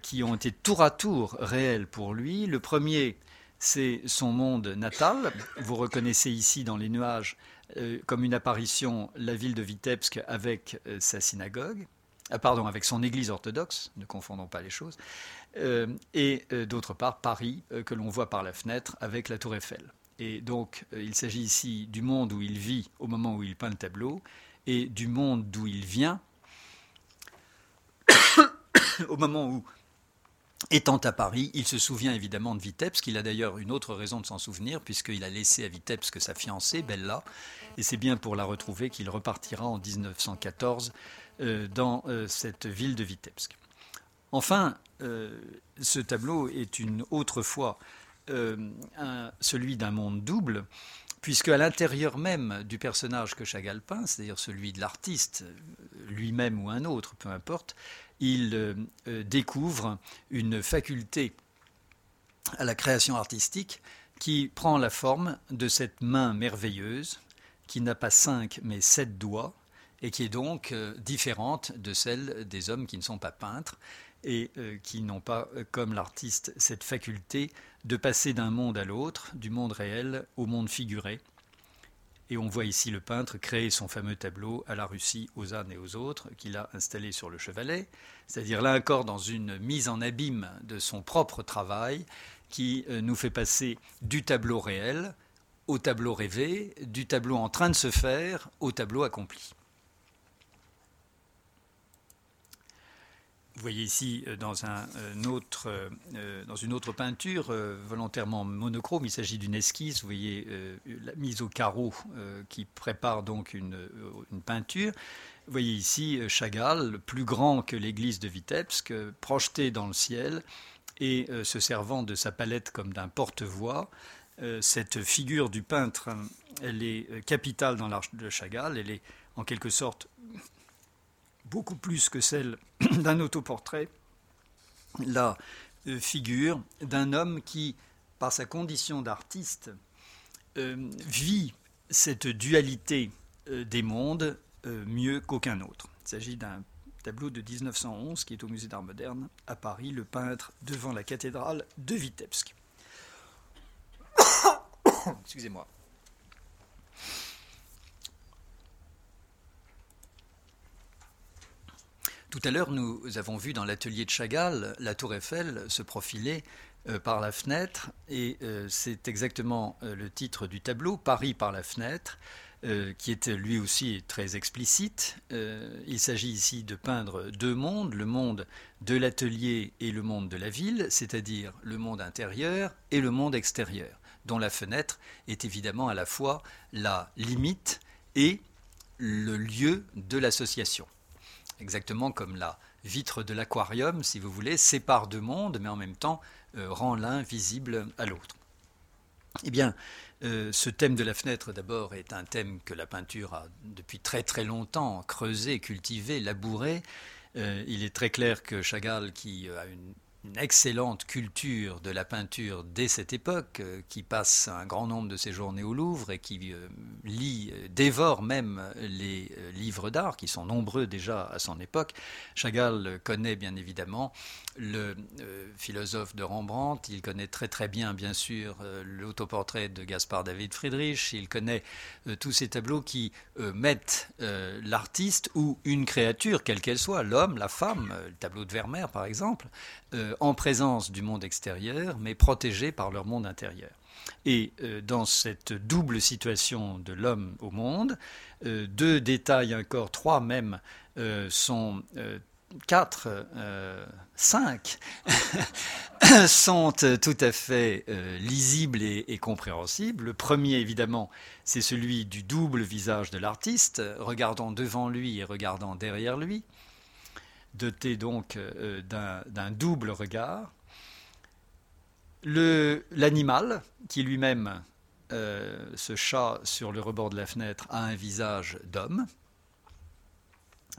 qui ont été tour à tour réels pour lui. Le premier, c'est son monde natal. Vous reconnaissez ici dans les nuages comme une apparition la ville de Vitebsk avec sa synagogue. Ah, pardon, avec son église orthodoxe, ne confondons pas les choses, euh, et euh, d'autre part Paris, euh, que l'on voit par la fenêtre avec la tour Eiffel. Et donc il s'agit ici du monde où il vit au moment où il peint le tableau, et du monde d'où il vient <coughs> au moment où, étant à Paris, il se souvient évidemment de Vitebsk, qu'il a d'ailleurs une autre raison de s'en souvenir, puisqu'il a laissé à Vitebsk sa fiancée, Bella, et c'est bien pour la retrouver qu'il repartira en 1914 euh, dans euh, cette ville de Vitebsk. Enfin, euh, ce tableau est une autre fois celui d'un monde double, puisque à l'intérieur même du personnage que Chagall peint, c'est-à-dire celui de l'artiste, lui-même ou un autre, peu importe, il découvre une faculté à la création artistique qui prend la forme de cette main merveilleuse qui n'a pas cinq mais sept doigts et qui est donc euh, différente de celle des hommes qui ne sont pas peintres et euh, qui n'ont pas, euh, comme l'artiste, cette faculté de passer d'un monde à l'autre, du monde réel au monde figuré. Et on voit ici le peintre créer son fameux tableau à la Russie, aux ânes et aux autres, qu'il a installé sur le chevalet, c'est-à-dire là encore dans une mise en abîme de son propre travail, qui nous fait passer du tableau réel au tableau rêvé, du tableau en train de se faire au tableau accompli. Vous voyez ici euh, dans, un, euh, euh, une autre peinture, volontairement monochrome, il s'agit d'une esquisse, vous voyez la mise au carreau qui prépare donc une, peinture. Vous voyez ici Chagall, plus grand que l'église de Vitebsk, projeté dans le ciel et se servant de sa palette comme d'un porte-voix. cette figure du peintre, elle est capitale dans l'art de Chagall, elle est en quelque sorte beaucoup plus que celle <clears throat> d'un autoportrait, la euh, figure d'un homme qui, par sa condition d'artiste, euh, vit cette dualité euh, des mondes mieux qu'aucun autre. Il s'agit d'un tableau de 1911 qui est au Musée d'Art moderne à Paris, le peintre devant la cathédrale de Vitebsk. <coughs> Excusez-moi. Tout à l'heure, nous avons vu dans l'atelier de Chagall la tour Eiffel se profiler euh, par la fenêtre, et euh, c'est exactement euh, le titre du tableau, Paris par la fenêtre, qui est lui aussi très explicite. il s'agit ici de peindre deux mondes, le monde de l'atelier et le monde de la ville, c'est-à-dire le monde intérieur et le monde extérieur, dont la fenêtre est évidemment à la fois la limite et le lieu de l'association exactement comme la vitre de l'aquarium, si vous voulez, sépare deux mondes, mais en même temps euh, rend l'un visible à l'autre. Eh bien, euh, ce thème de la fenêtre, d'abord, est un thème que la peinture a depuis très très longtemps creusé, cultivé, labouré. Euh, il est très clair que Chagall, qui a une une excellente culture de la peinture dès cette époque, euh, qui passe un grand nombre de ses journées au Louvre et qui euh, lit, euh, dévore même les livres d'art, qui sont nombreux déjà à son époque. Chagall connaît bien évidemment le philosophe de Rembrandt, il connaît très très bien bien sûr l'autoportrait de Gaspard David Friedrich, il connaît tous ces tableaux qui mettent l'artiste ou une créature, quelle qu'elle soit, l'homme, la femme, le tableau de Vermeer par exemple, euh, en présence du monde extérieur, mais protégés par leur monde intérieur. Et euh, dans cette double situation de l'homme au monde, euh, deux détails encore, trois même, sont quatre, cinq <laughs> sont tout à fait lisibles et, compréhensibles. Le premier, évidemment, c'est celui du double visage de l'artiste, regardant devant lui et regardant derrière lui doté donc euh, d'un double regard. L'animal, qui lui-même, euh, ce chat sur le rebord de la fenêtre, a un visage d'homme,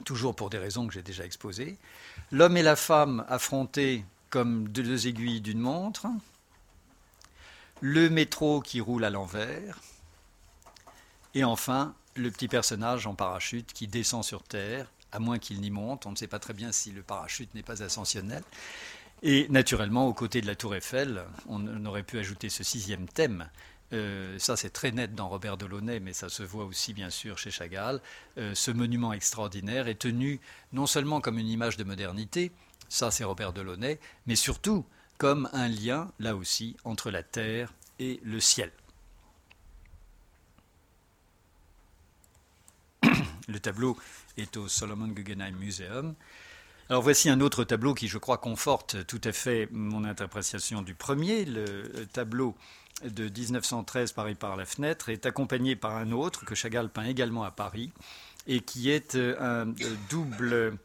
toujours pour des raisons que j'ai déjà exposées. L'homme et la femme affrontés comme deux aiguilles d'une montre. Le métro qui roule à l'envers. Et enfin, le petit personnage en parachute qui descend sur Terre à moins qu'il n'y monte. On ne sait pas très bien si le parachute n'est pas ascensionnel. Et naturellement, aux côtés de la tour Eiffel, on aurait pu ajouter ce sixième thème. Euh, ça, c'est très net dans Robert Delaunay, mais ça se voit aussi, bien sûr, chez Chagall. Euh, ce monument extraordinaire est tenu non seulement comme une image de modernité, ça c'est Robert Delaunay, mais surtout comme un lien, là aussi, entre la terre et le ciel. <coughs> Le tableau est au Solomon Guggenheim Museum. Alors voici un autre tableau qui, je crois, conforte tout à fait mon interprétation du premier. Le tableau de 1913, Paris par la fenêtre, est accompagné par un autre que Chagall peint également à Paris et qui est euh, un euh, double...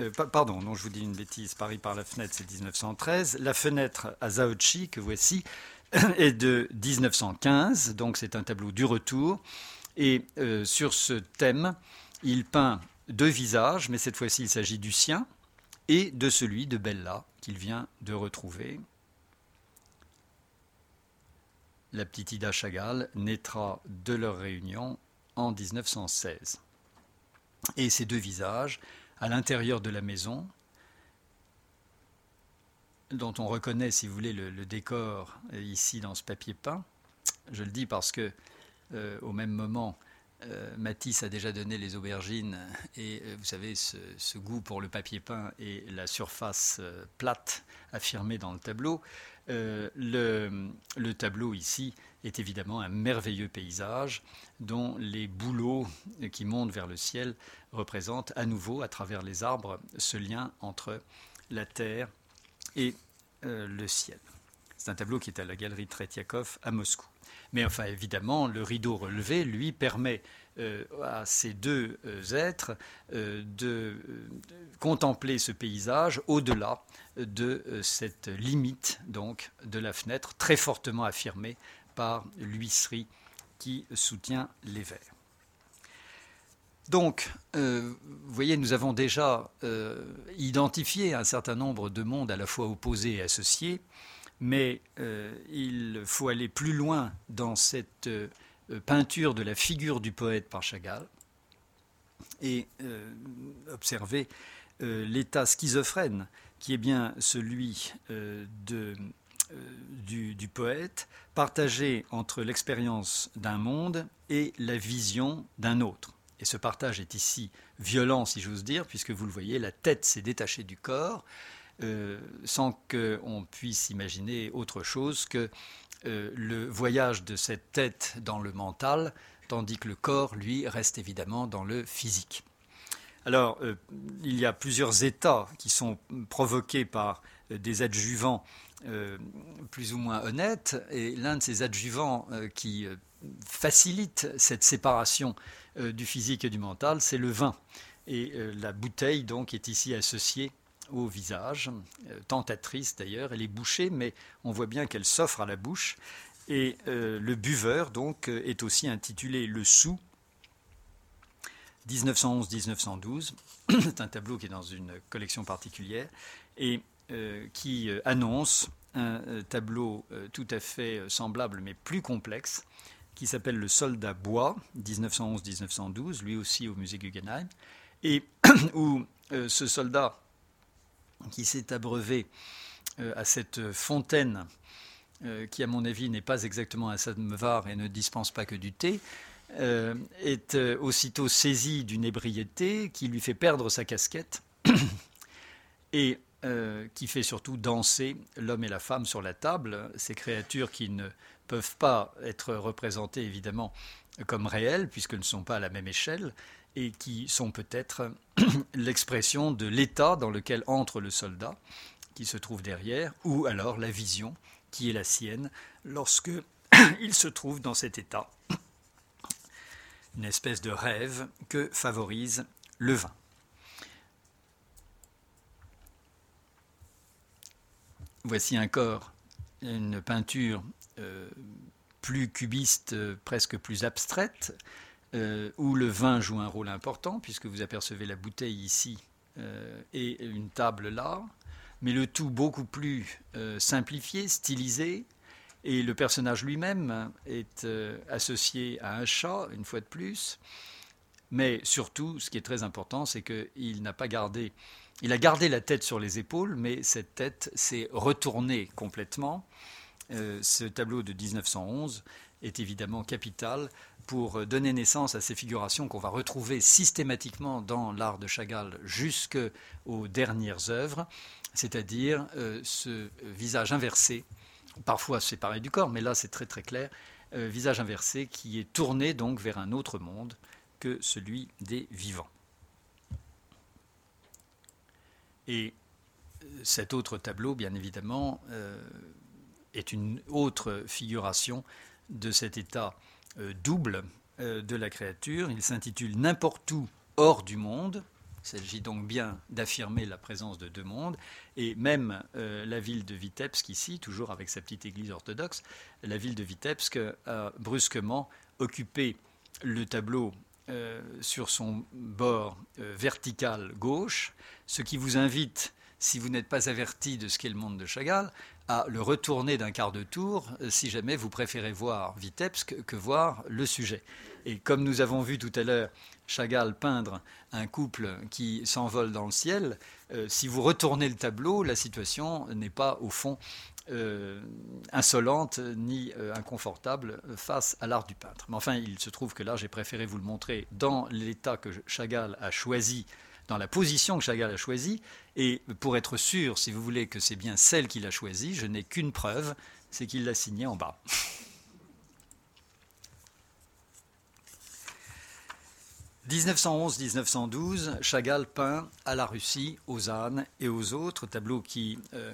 Euh, pardon, non, je vous dis une bêtise. Paris par la fenêtre, c'est 1913. La fenêtre à Zaochi, que voici, <coughs> est de 1915, donc c'est un tableau du retour. Et sur ce thème, il peint deux visages, mais cette fois-ci il s'agit du sien et de celui de Bella qu'il vient de retrouver. La petite Ida Chagall naîtra de leur réunion en 1916. Et ces deux visages, à l'intérieur de la maison, dont on reconnaît, si vous voulez, le, décor ici dans ce papier peint. Je le dis parce que, euh, au même moment, euh, Matisse a déjà donné les aubergines et euh, vous savez ce, goût pour le papier peint et la surface euh, plate affirmée dans le tableau. Le, tableau ici est évidemment un merveilleux paysage dont les bouleaux qui montent vers le ciel représentent à nouveau à travers les arbres ce lien entre la terre et le ciel. C'est un tableau qui est à la galerie Tretiakov à Moscou. Mais enfin, évidemment, le rideau relevé, lui, permet euh, à ces deux euh, êtres euh, de, contempler ce paysage au-delà de cette limite donc de la fenêtre très fortement affirmée par l'huisserie qui soutient les verres. Donc, vous voyez, nous avons déjà identifié un certain nombre de mondes à la fois opposés et associés mais il faut aller plus loin dans cette peinture de la figure du poète par Chagall et euh, observer l'état schizophrène qui est bien celui du, du, poète, partagé entre l'expérience d'un monde et la vision d'un autre. Et ce partage est ici violent, si j'ose dire, puisque vous le voyez, la tête s'est détachée du corps, euh, sans qu'on puisse imaginer autre chose que euh, le voyage de cette tête dans le mental, tandis que le corps, lui, reste évidemment dans le physique. Alors, euh, il y a plusieurs états qui sont provoqués par des adjuvants plus ou moins honnêtes, et l'un de ces adjuvants qui facilite cette séparation du physique et du mental, c'est le vin. Et la bouteille, donc, est ici associée au visage, euh, tentatrice d'ailleurs. Elle est bouchée, mais on voit bien qu'elle s'offre à la bouche. Et euh, le buveur, donc, euh, est aussi intitulé Le Sou, 1911-1912. <coughs> C'est un tableau qui est dans une collection particulière. Et qui annonce un tableau tout à fait semblable mais plus complexe qui s'appelle Le Soldat Bois, 1911-1912, lui aussi au musée Guggenheim, et <coughs> où ce soldat qui s'est abreuvé à cette fontaine euh, qui à mon avis n'est pas exactement un samovar et ne dispense pas que du thé, euh, est euh, aussitôt saisi d'une ébriété qui lui fait perdre sa casquette <coughs> et qui fait surtout danser l'homme et la femme sur la table, ces créatures qui ne peuvent pas être représentées évidemment comme réelles puisqu'elles ne sont pas à la même échelle et qui sont peut-être <clears throat> l'expression de l'état dans lequel entre le soldat qui se trouve derrière, ou alors la vision qui est la sienne lorsque <clears throat> il se trouve dans cet état, <clears throat> une espèce de rêve que favorise le vin. Voici un corps, une peinture euh, plus cubiste, presque plus abstraite, euh, où le vin joue un rôle important, puisque vous apercevez la bouteille ici euh, et une table là, mais le tout beaucoup plus euh, simplifié, stylisé. Et le personnage lui-même est associé à un chat, une fois de plus. Mais surtout, ce qui est très important, c'est qu'il n'a pas gardé. Il a gardé la tête sur les épaules, mais cette tête s'est retournée complètement. Ce tableau de 1911 est évidemment capital pour donner naissance à ces figurations qu'on va retrouver systématiquement dans l'art de Chagall jusqu'aux dernières œuvres c'est-à-dire euh, ce visage inversé, parfois séparé du corps, mais là c'est très très clair, euh, visage inversé qui est tourné donc vers un autre monde que celui des vivants. Et euh, cet autre tableau, bien évidemment, est une autre figuration de cet état double de la créature. Il s'intitule N'importe où hors du monde, il s'agit donc bien d'affirmer la présence de deux mondes. Et même euh, la ville de Vitebsk, ici, toujours avec sa petite église orthodoxe, la ville de Vitebsk a brusquement occupé le tableau euh, sur son bord euh, vertical gauche, ce qui vous invite, si vous n'êtes pas averti de ce qu'est le monde de Chagall, à le retourner d'un quart de tour si jamais vous préférez voir Vitebsk que voir le sujet. Et comme nous avons vu tout à l'heure Chagall peindre un couple qui s'envole dans le ciel, euh, si vous retournez le tableau, la situation n'est pas au fond euh, insolente ni euh, inconfortable face à l'art du peintre. Mais enfin, il se trouve que là, j'ai préféré vous le montrer dans l'état que Chagall a choisi, dans la position que Chagall a choisie. Et pour être sûr, si vous voulez, que c'est bien celle qu'il a choisie, je n'ai qu'une preuve, c'est qu'il l'a signée en bas. 1911-1912, Chagall peint à la Russie, aux ânes et aux autres, tableaux qui euh,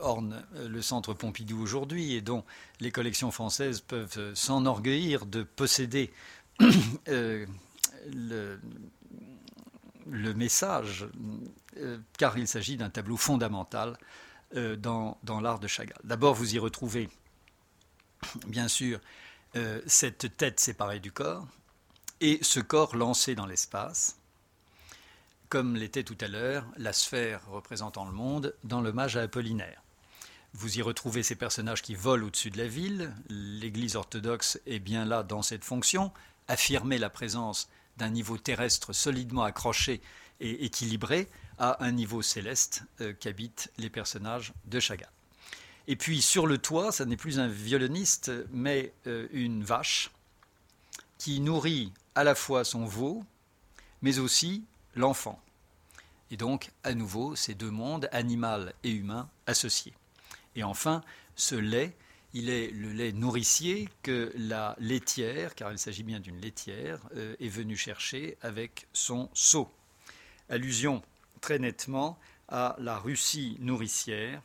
ornent le centre Pompidou aujourd'hui et dont les collections françaises peuvent s'enorgueillir de posséder <coughs> euh, le, message, euh, car il s'agit d'un tableau fondamental dans, dans l'art de Chagall. D'abord, vous y retrouvez, bien sûr, cette tête séparée du corps, et ce corps lancé dans l'espace, comme l'était tout à l'heure la sphère représentant le monde dans l'hommage à Apollinaire. Vous y retrouvez ces personnages qui volent au-dessus de la ville. L'Église orthodoxe est bien là dans cette fonction, affirmer la présence d'un niveau terrestre solidement accroché et équilibré à un niveau céleste euh, qu'habitent les personnages de Chagall. Et puis sur le toit, ça n'est plus un violoniste, mais euh, une vache qui nourrit à la fois son veau, mais aussi l'enfant. Et donc, à nouveau, ces deux mondes, animal et humain, associés. Et enfin, ce lait, il est le lait nourricier que la laitière, car il s'agit bien d'une laitière, euh, est venue chercher avec son seau. Allusion très nettement à la Russie nourricière,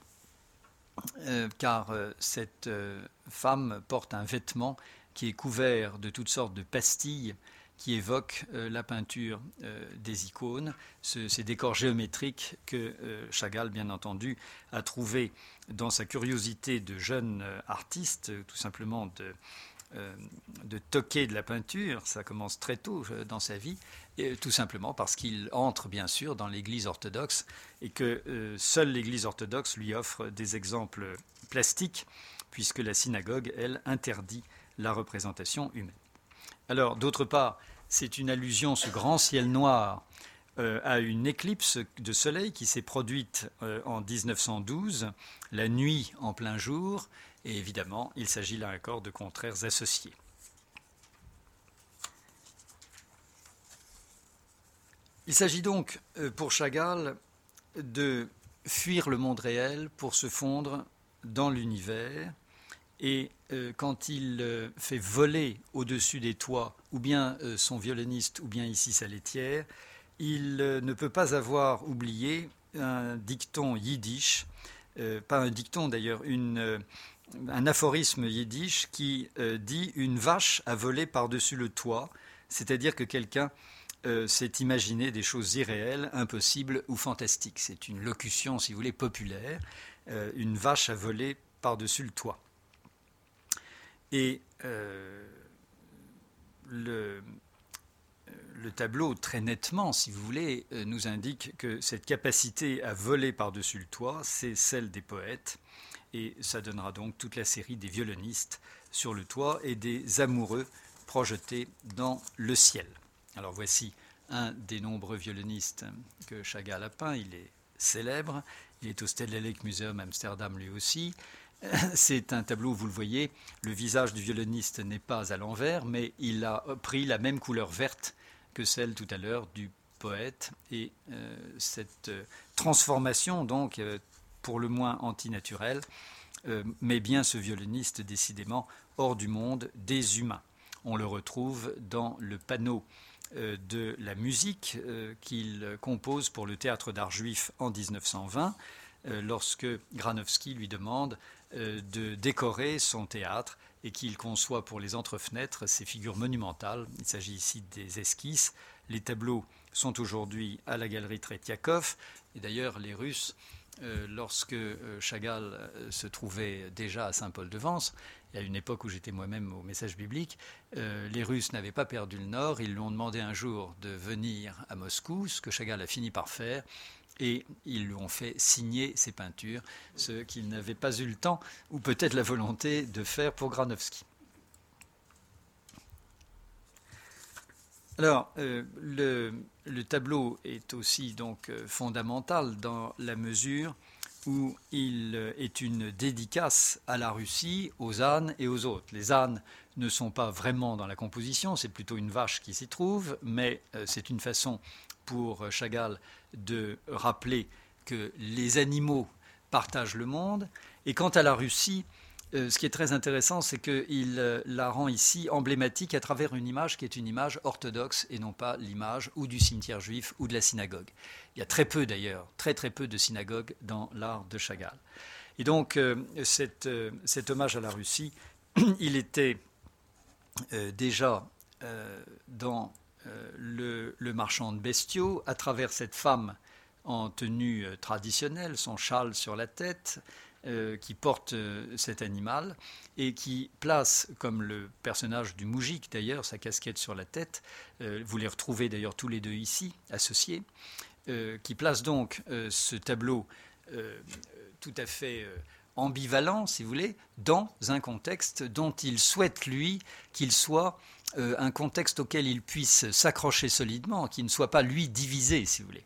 euh, car euh, cette femme porte un vêtement qui est couvert de toutes sortes de pastilles qui évoquent euh, la peinture euh, des icônes, ces décors géométriques que euh, Chagall, bien entendu, a trouvé dans sa curiosité de jeune artiste, tout simplement de toquer de la peinture, ça commence très tôt dans sa vie, tout simplement parce qu'il entre bien sûr dans l'Église orthodoxe et que seule l'Église orthodoxe lui offre des exemples plastiques, puisque la synagogue, elle, interdit la représentation humaine. Alors, d'autre part, c'est une allusion, ce grand ciel noir, euh, à une éclipse de soleil qui s'est produite euh, en 1912, la nuit en plein jour, et évidemment, il s'agit là encore de contraires associés. Il s'agit donc euh, pour Chagall de fuir le monde réel pour se fondre dans l'univers. Et quand il fait voler au-dessus des toits, ou bien son violoniste, ou bien ici sa laitière, il euh, ne peut pas avoir oublié un dicton yiddish, euh, pas un dicton d'ailleurs, euh, un aphorisme yiddish qui dit une vache a volé par-dessus le toit, c'est-à-dire que quelqu'un s'est imaginé des choses irréelles, impossibles ou fantastiques. C'est une locution, si vous voulez, populaire. une vache a volé par-dessus le toit. Et le, le tableau, très nettement, si vous voulez, euh, nous indique que cette capacité à voler par-dessus le toit, c'est celle des poètes. Et ça donnera donc toute la série des violonistes sur le toit et des amoureux projetés dans le ciel. Alors voici un des nombreux violonistes que Chagall a peint. Il est célèbre. Il est au Stedelijk Museum Amsterdam lui aussi. <laughs> C'est un tableau, vous le voyez, le visage du violoniste n'est pas à l'envers, mais il a pris la même couleur verte que celle tout à l'heure du poète. Et euh, cette euh, transformation, donc, euh, pour le moins antinaturelle, met bien ce violoniste décidément hors du monde des humains. On le retrouve dans le panneau de la musique qu'il compose pour le théâtre d'art juif en 1920, lorsque Granowski lui demande de décorer son théâtre et qu'il conçoit pour les entrefenêtres ces figures monumentales. Il s'agit ici des esquisses. Les tableaux sont aujourd'hui à la galerie Tretiakov. Et d'ailleurs, les Russes, euh, lorsque euh, Chagall euh, se trouvait déjà à Saint-Paul-de-Vence, a une époque où j'étais moi-même au message biblique, les Russes n'avaient pas perdu le nord. Ils lui ont demandé un jour de venir à Moscou, ce que Chagall a fini par faire et ils lui ont fait signer ses peintures, ce qu'il n'avait pas eu le temps ou peut-être la volonté de faire pour Granowski. Alors, euh, le, tableau est aussi donc euh, fondamental dans la mesure où il euh, est une dédicace à la Russie, aux ânes et aux autres. Les ânes ne sont pas vraiment dans la composition, c'est plutôt une vache qui s'y trouve, mais c'est une façon pour Chagall de rappeler que les animaux partagent le monde. Et quant à la Russie, euh, ce qui est très intéressant, c'est qu'il euh, la rend ici emblématique à travers une image qui est une image orthodoxe et non pas l'image ou du cimetière juif ou de la synagogue. Il y a très peu d'ailleurs, très très peu de synagogues dans l'art de Chagall. Et donc euh, cet hommage à la Russie, <clears throat> il était déjà dans le, marchand de bestiaux à travers cette femme en tenue euh, traditionnelle, son châle sur la tête, euh, qui porte euh, cet animal et qui place, comme le personnage du moujik d'ailleurs, sa casquette sur la tête, vous les retrouvez d'ailleurs tous les deux ici, associés, qui place donc ce tableau tout à fait ambivalent, si vous voulez, dans un contexte dont il souhaite, lui, qu'il soit un contexte auquel il puisse s'accrocher solidement, qui ne soit pas, lui, divisé, si vous voulez.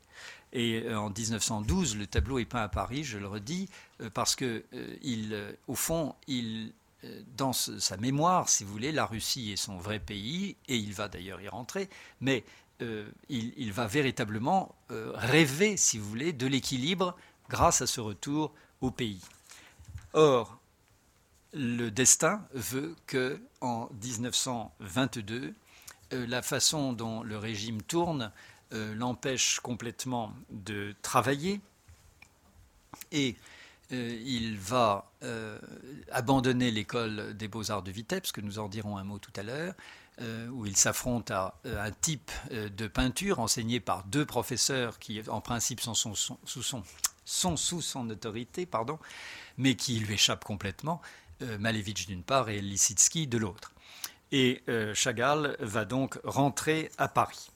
Et euh, en 1912, le tableau est peint à Paris, je le redis, euh, parce que euh, au fond, il, dans sa mémoire, si vous voulez, la Russie est son vrai pays, et il va d'ailleurs y rentrer, mais il, il, va véritablement rêver, si vous voulez, de l'équilibre grâce à ce retour au pays. Or, le destin veut que, en 1922, la façon dont le régime tourne euh, l'empêche complètement de travailler et euh, il va euh, abandonner l'école des beaux-arts de Vitebsk, que nous en dirons un mot tout à l'heure, où il s'affronte à un type de peinture enseigné par deux professeurs qui, en principe, sont, sous, son, sont sous son autorité, pardon, mais qui lui échappent complètement, Malevich d'une part et Lissitsky de l'autre. Et Chagall va donc rentrer à Paris.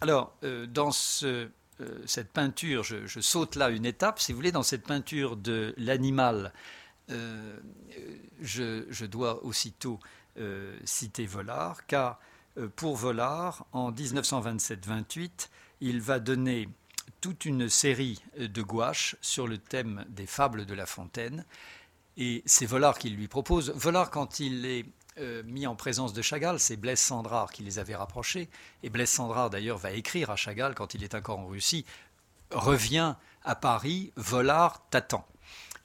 Alors, dans cette peinture, je, saute là une étape, si vous voulez, dans cette peinture de l'animal, je, je, dois aussitôt citer Volard, car pour Volard, en 1927-28, il va donner toute une série de gouaches sur le thème des fables de La Fontaine. Et c'est Volard qui lui propose. Volard, quand il est euh, mis en présence de Chagall, c'est Blaise Sandrard qui les avait rapprochés. Et Blaise Sandrard, d'ailleurs, va écrire à Chagall, quand il est encore en Russie, revient à Paris, Volard t'attend.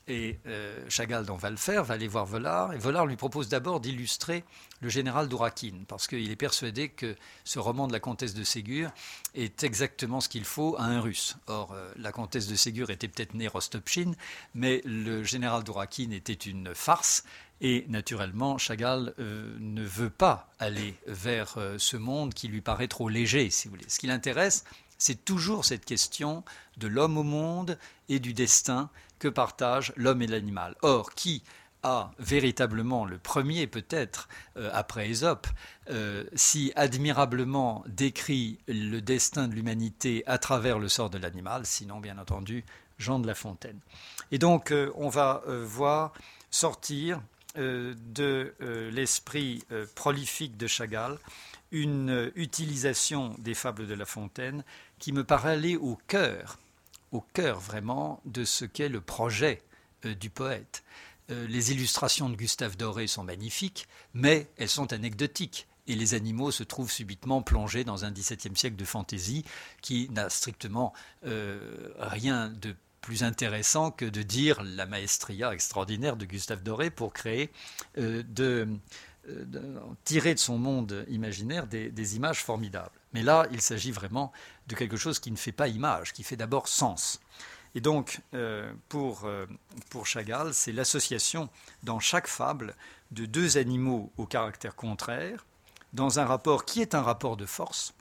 Et euh, Chagall donc, va le faire, va aller voir Volard, et Volard lui propose d'abord d'illustrer le général Dourakine, parce qu'il est persuadé que ce roman de la comtesse de Ségur est exactement ce qu'il faut à un russe. Or, euh, la comtesse de Ségur était peut-être née Rostopchine, mais le général Dourakine était une farce, et naturellement, Chagall euh, ne veut pas aller vers ce monde qui lui paraît trop léger, si vous voulez. Ce qui l'intéresse, c'est toujours cette question de l'homme au monde et du destin que partagent l'homme et l'animal. Or, qui a véritablement le premier peut-être euh, après Ésope, euh, si admirablement décrit le destin de l'humanité à travers le sort de l'animal, sinon bien entendu Jean de La Fontaine. Et donc euh, on va voir sortir de l'esprit prolifique de Chagall une utilisation des fables de La Fontaine qui me paraît aller au cœur au cœur vraiment de ce qu'est le projet euh, du poète. Euh, les illustrations de Gustave Doré sont magnifiques, mais elles sont anecdotiques. Et les animaux se trouvent subitement plongés dans un XVIIe siècle de fantaisie qui n'a strictement euh, rien de plus intéressant que de dire la maestria extraordinaire de Gustave Doré pour créer de, tirer de son monde imaginaire des images formidables. Mais là, il s'agit vraiment de quelque chose qui ne fait pas image, qui fait d'abord sens. Et donc, euh, pour, euh, pour Chagall, c'est l'association dans chaque fable de deux animaux au caractère contraire, dans un rapport qui est un rapport de force,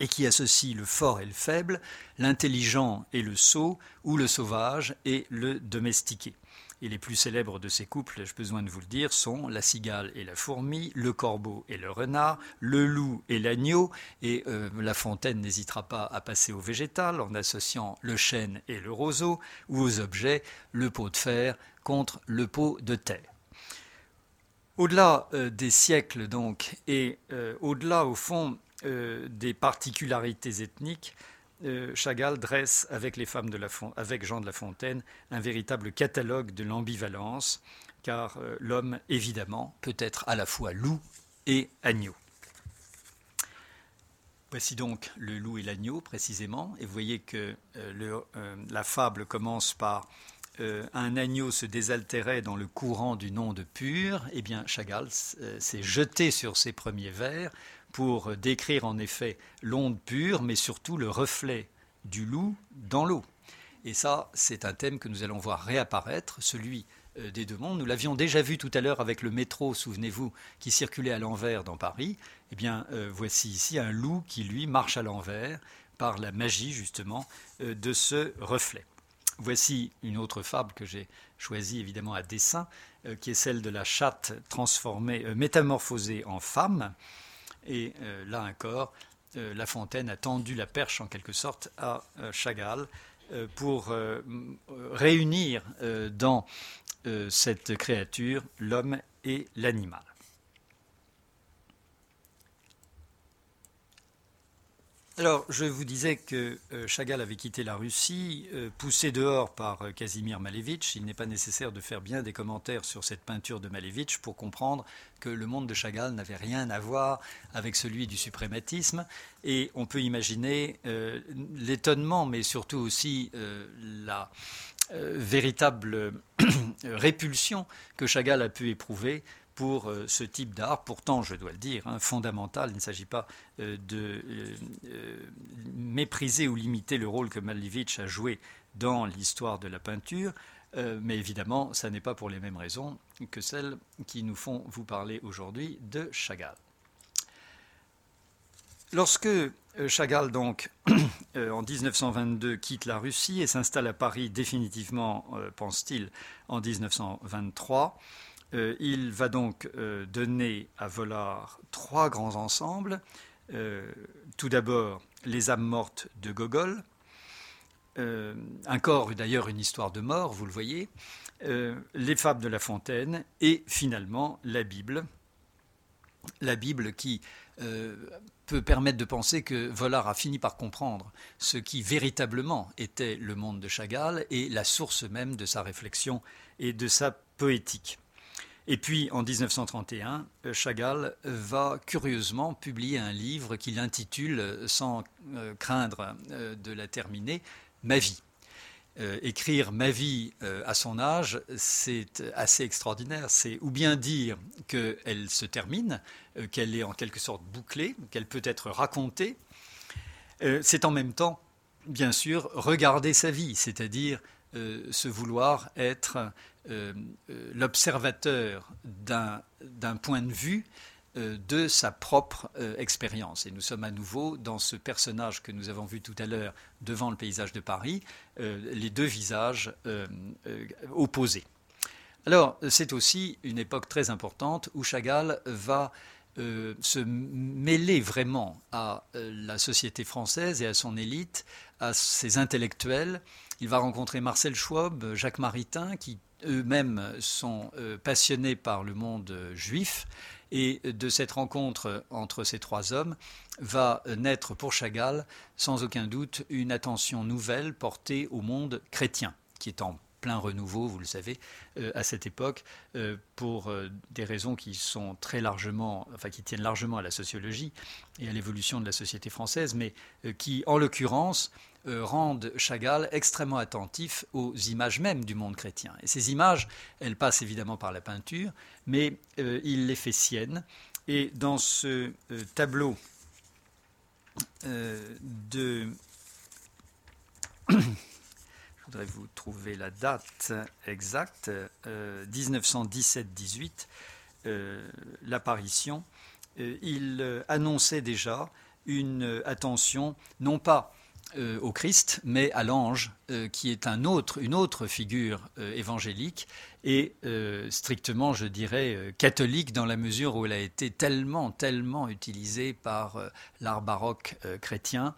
et qui associe le fort et le faible, l'intelligent et le sot, ou le sauvage et le domestiqué. Et les plus célèbres de ces couples, ai-je besoin de vous le dire, sont la cigale et la fourmi, le corbeau et le renard, le loup et l'agneau. Et euh, La Fontaine n'hésitera pas à passer au végétal en associant le chêne et le roseau, ou aux objets, le pot de fer contre le pot de terre. Au-delà euh, des siècles donc, et euh, au-delà au fond des particularités ethniques, Chagall dresse avec, les femmes de la avec Jean de La Fontaine un véritable catalogue de l'ambivalence, car euh, l'homme, évidemment, peut être à la fois loup et agneau. Voici donc le loup et l'agneau précisément, et vous voyez que euh, la fable commence par un agneau se désaltérait dans le courant du nom de pur, eh bien Chagall s'est jeté sur ses premiers vers pour décrire en effet l'onde pure, mais surtout le reflet du loup dans l'eau. Et ça, c'est un thème que nous allons voir réapparaître, celui euh, des deux mondes. Nous l'avions déjà vu tout à l'heure avec le métro, souvenez-vous, qui circulait à l'envers dans Paris. Eh bien, euh, voici ici un loup qui, lui, marche à l'envers par la magie, justement, euh, de ce reflet. Voici une autre fable que j'ai choisie évidemment à dessein, qui est celle de la chatte transformée, métamorphosée en femme. Et euh, là encore, euh, La Fontaine a tendu la perche en quelque sorte à euh, Chagall pour réunir dans cette créature l'homme et l'animal. Alors, je vous disais que euh, Chagall avait quitté la Russie, euh, poussé dehors par euh, Casimir Malevitch. Il n'est pas nécessaire de faire bien des commentaires sur cette peinture de Malevitch pour comprendre que le monde de Chagall n'avait rien à voir avec celui du suprématisme. Et on peut imaginer l'étonnement, mais surtout aussi la véritable <coughs> répulsion que Chagall a pu éprouver pour euh, ce type d'art, pourtant, je dois le dire, hein, fondamental. Il ne s'agit pas euh, de euh, mépriser ou limiter le rôle que Malevich a joué dans l'histoire de la peinture, mais évidemment, ça n'est pas pour les mêmes raisons que celles qui nous font vous parler aujourd'hui de Chagall. Lorsque Chagall, donc, <coughs> en 1922, quitte la Russie et s'installe à Paris définitivement, pense-t-il, en 1923, euh, il va donc euh, donner à Volard trois grands ensembles. Euh, tout d'abord, Les âmes mortes de Gogol, euh, encore d'ailleurs une histoire de mort, vous le voyez, les fables de La Fontaine et finalement la Bible. La Bible qui peut permettre de penser que Vollard a fini par comprendre ce qui véritablement était le monde de Chagall et la source même de sa réflexion et de sa poétique. Et puis en 1931, Chagall va curieusement publier un livre qu'il intitule, sans craindre de la terminer, Ma vie. Euh, écrire ma vie euh, à son âge, c'est assez extraordinaire. C'est ou bien dire qu'elle se termine, euh, qu'elle est en quelque sorte bouclée, qu'elle peut être racontée. c'est en même temps, bien sûr, regarder sa vie, c'est-à-dire se vouloir être l'observateur d'un point de vue euh, de sa propre euh, expérience. Et nous sommes à nouveau dans ce personnage que nous avons vu tout à l'heure devant le paysage de Paris, euh, les deux visages opposés. Alors, c'est aussi une époque très importante où Chagall va se mêler vraiment à la société française et à son élite, à ses intellectuels. Il va rencontrer Marcel Schwab, Jacques Maritain, qui eux-mêmes sont passionnés par le monde juif et de cette rencontre entre ces trois hommes va naître pour Chagall, sans aucun doute, une attention nouvelle portée au monde chrétien, qui est en plein renouveau, vous le savez, euh, à cette époque, euh, pour euh, des raisons qui sont très largement, enfin qui tiennent largement à la sociologie et à l'évolution de la société française, mais qui, en l'occurrence, rendent Chagall extrêmement attentif aux images même du monde chrétien. Et ces images, elles passent évidemment par la peinture, mais il les fait siennes. Et dans ce tableau de <clears throat> voudrais vous trouver la date exacte, 1917-18, euh, euh, l'apparition, euh, il annonçait déjà une attention, non pas euh, au Christ, mais à l'ange, euh, qui est un autre, une autre figure euh, évangélique et strictement, je dirais, catholique dans la mesure où elle a été tellement, tellement utilisée par l'art baroque chrétien.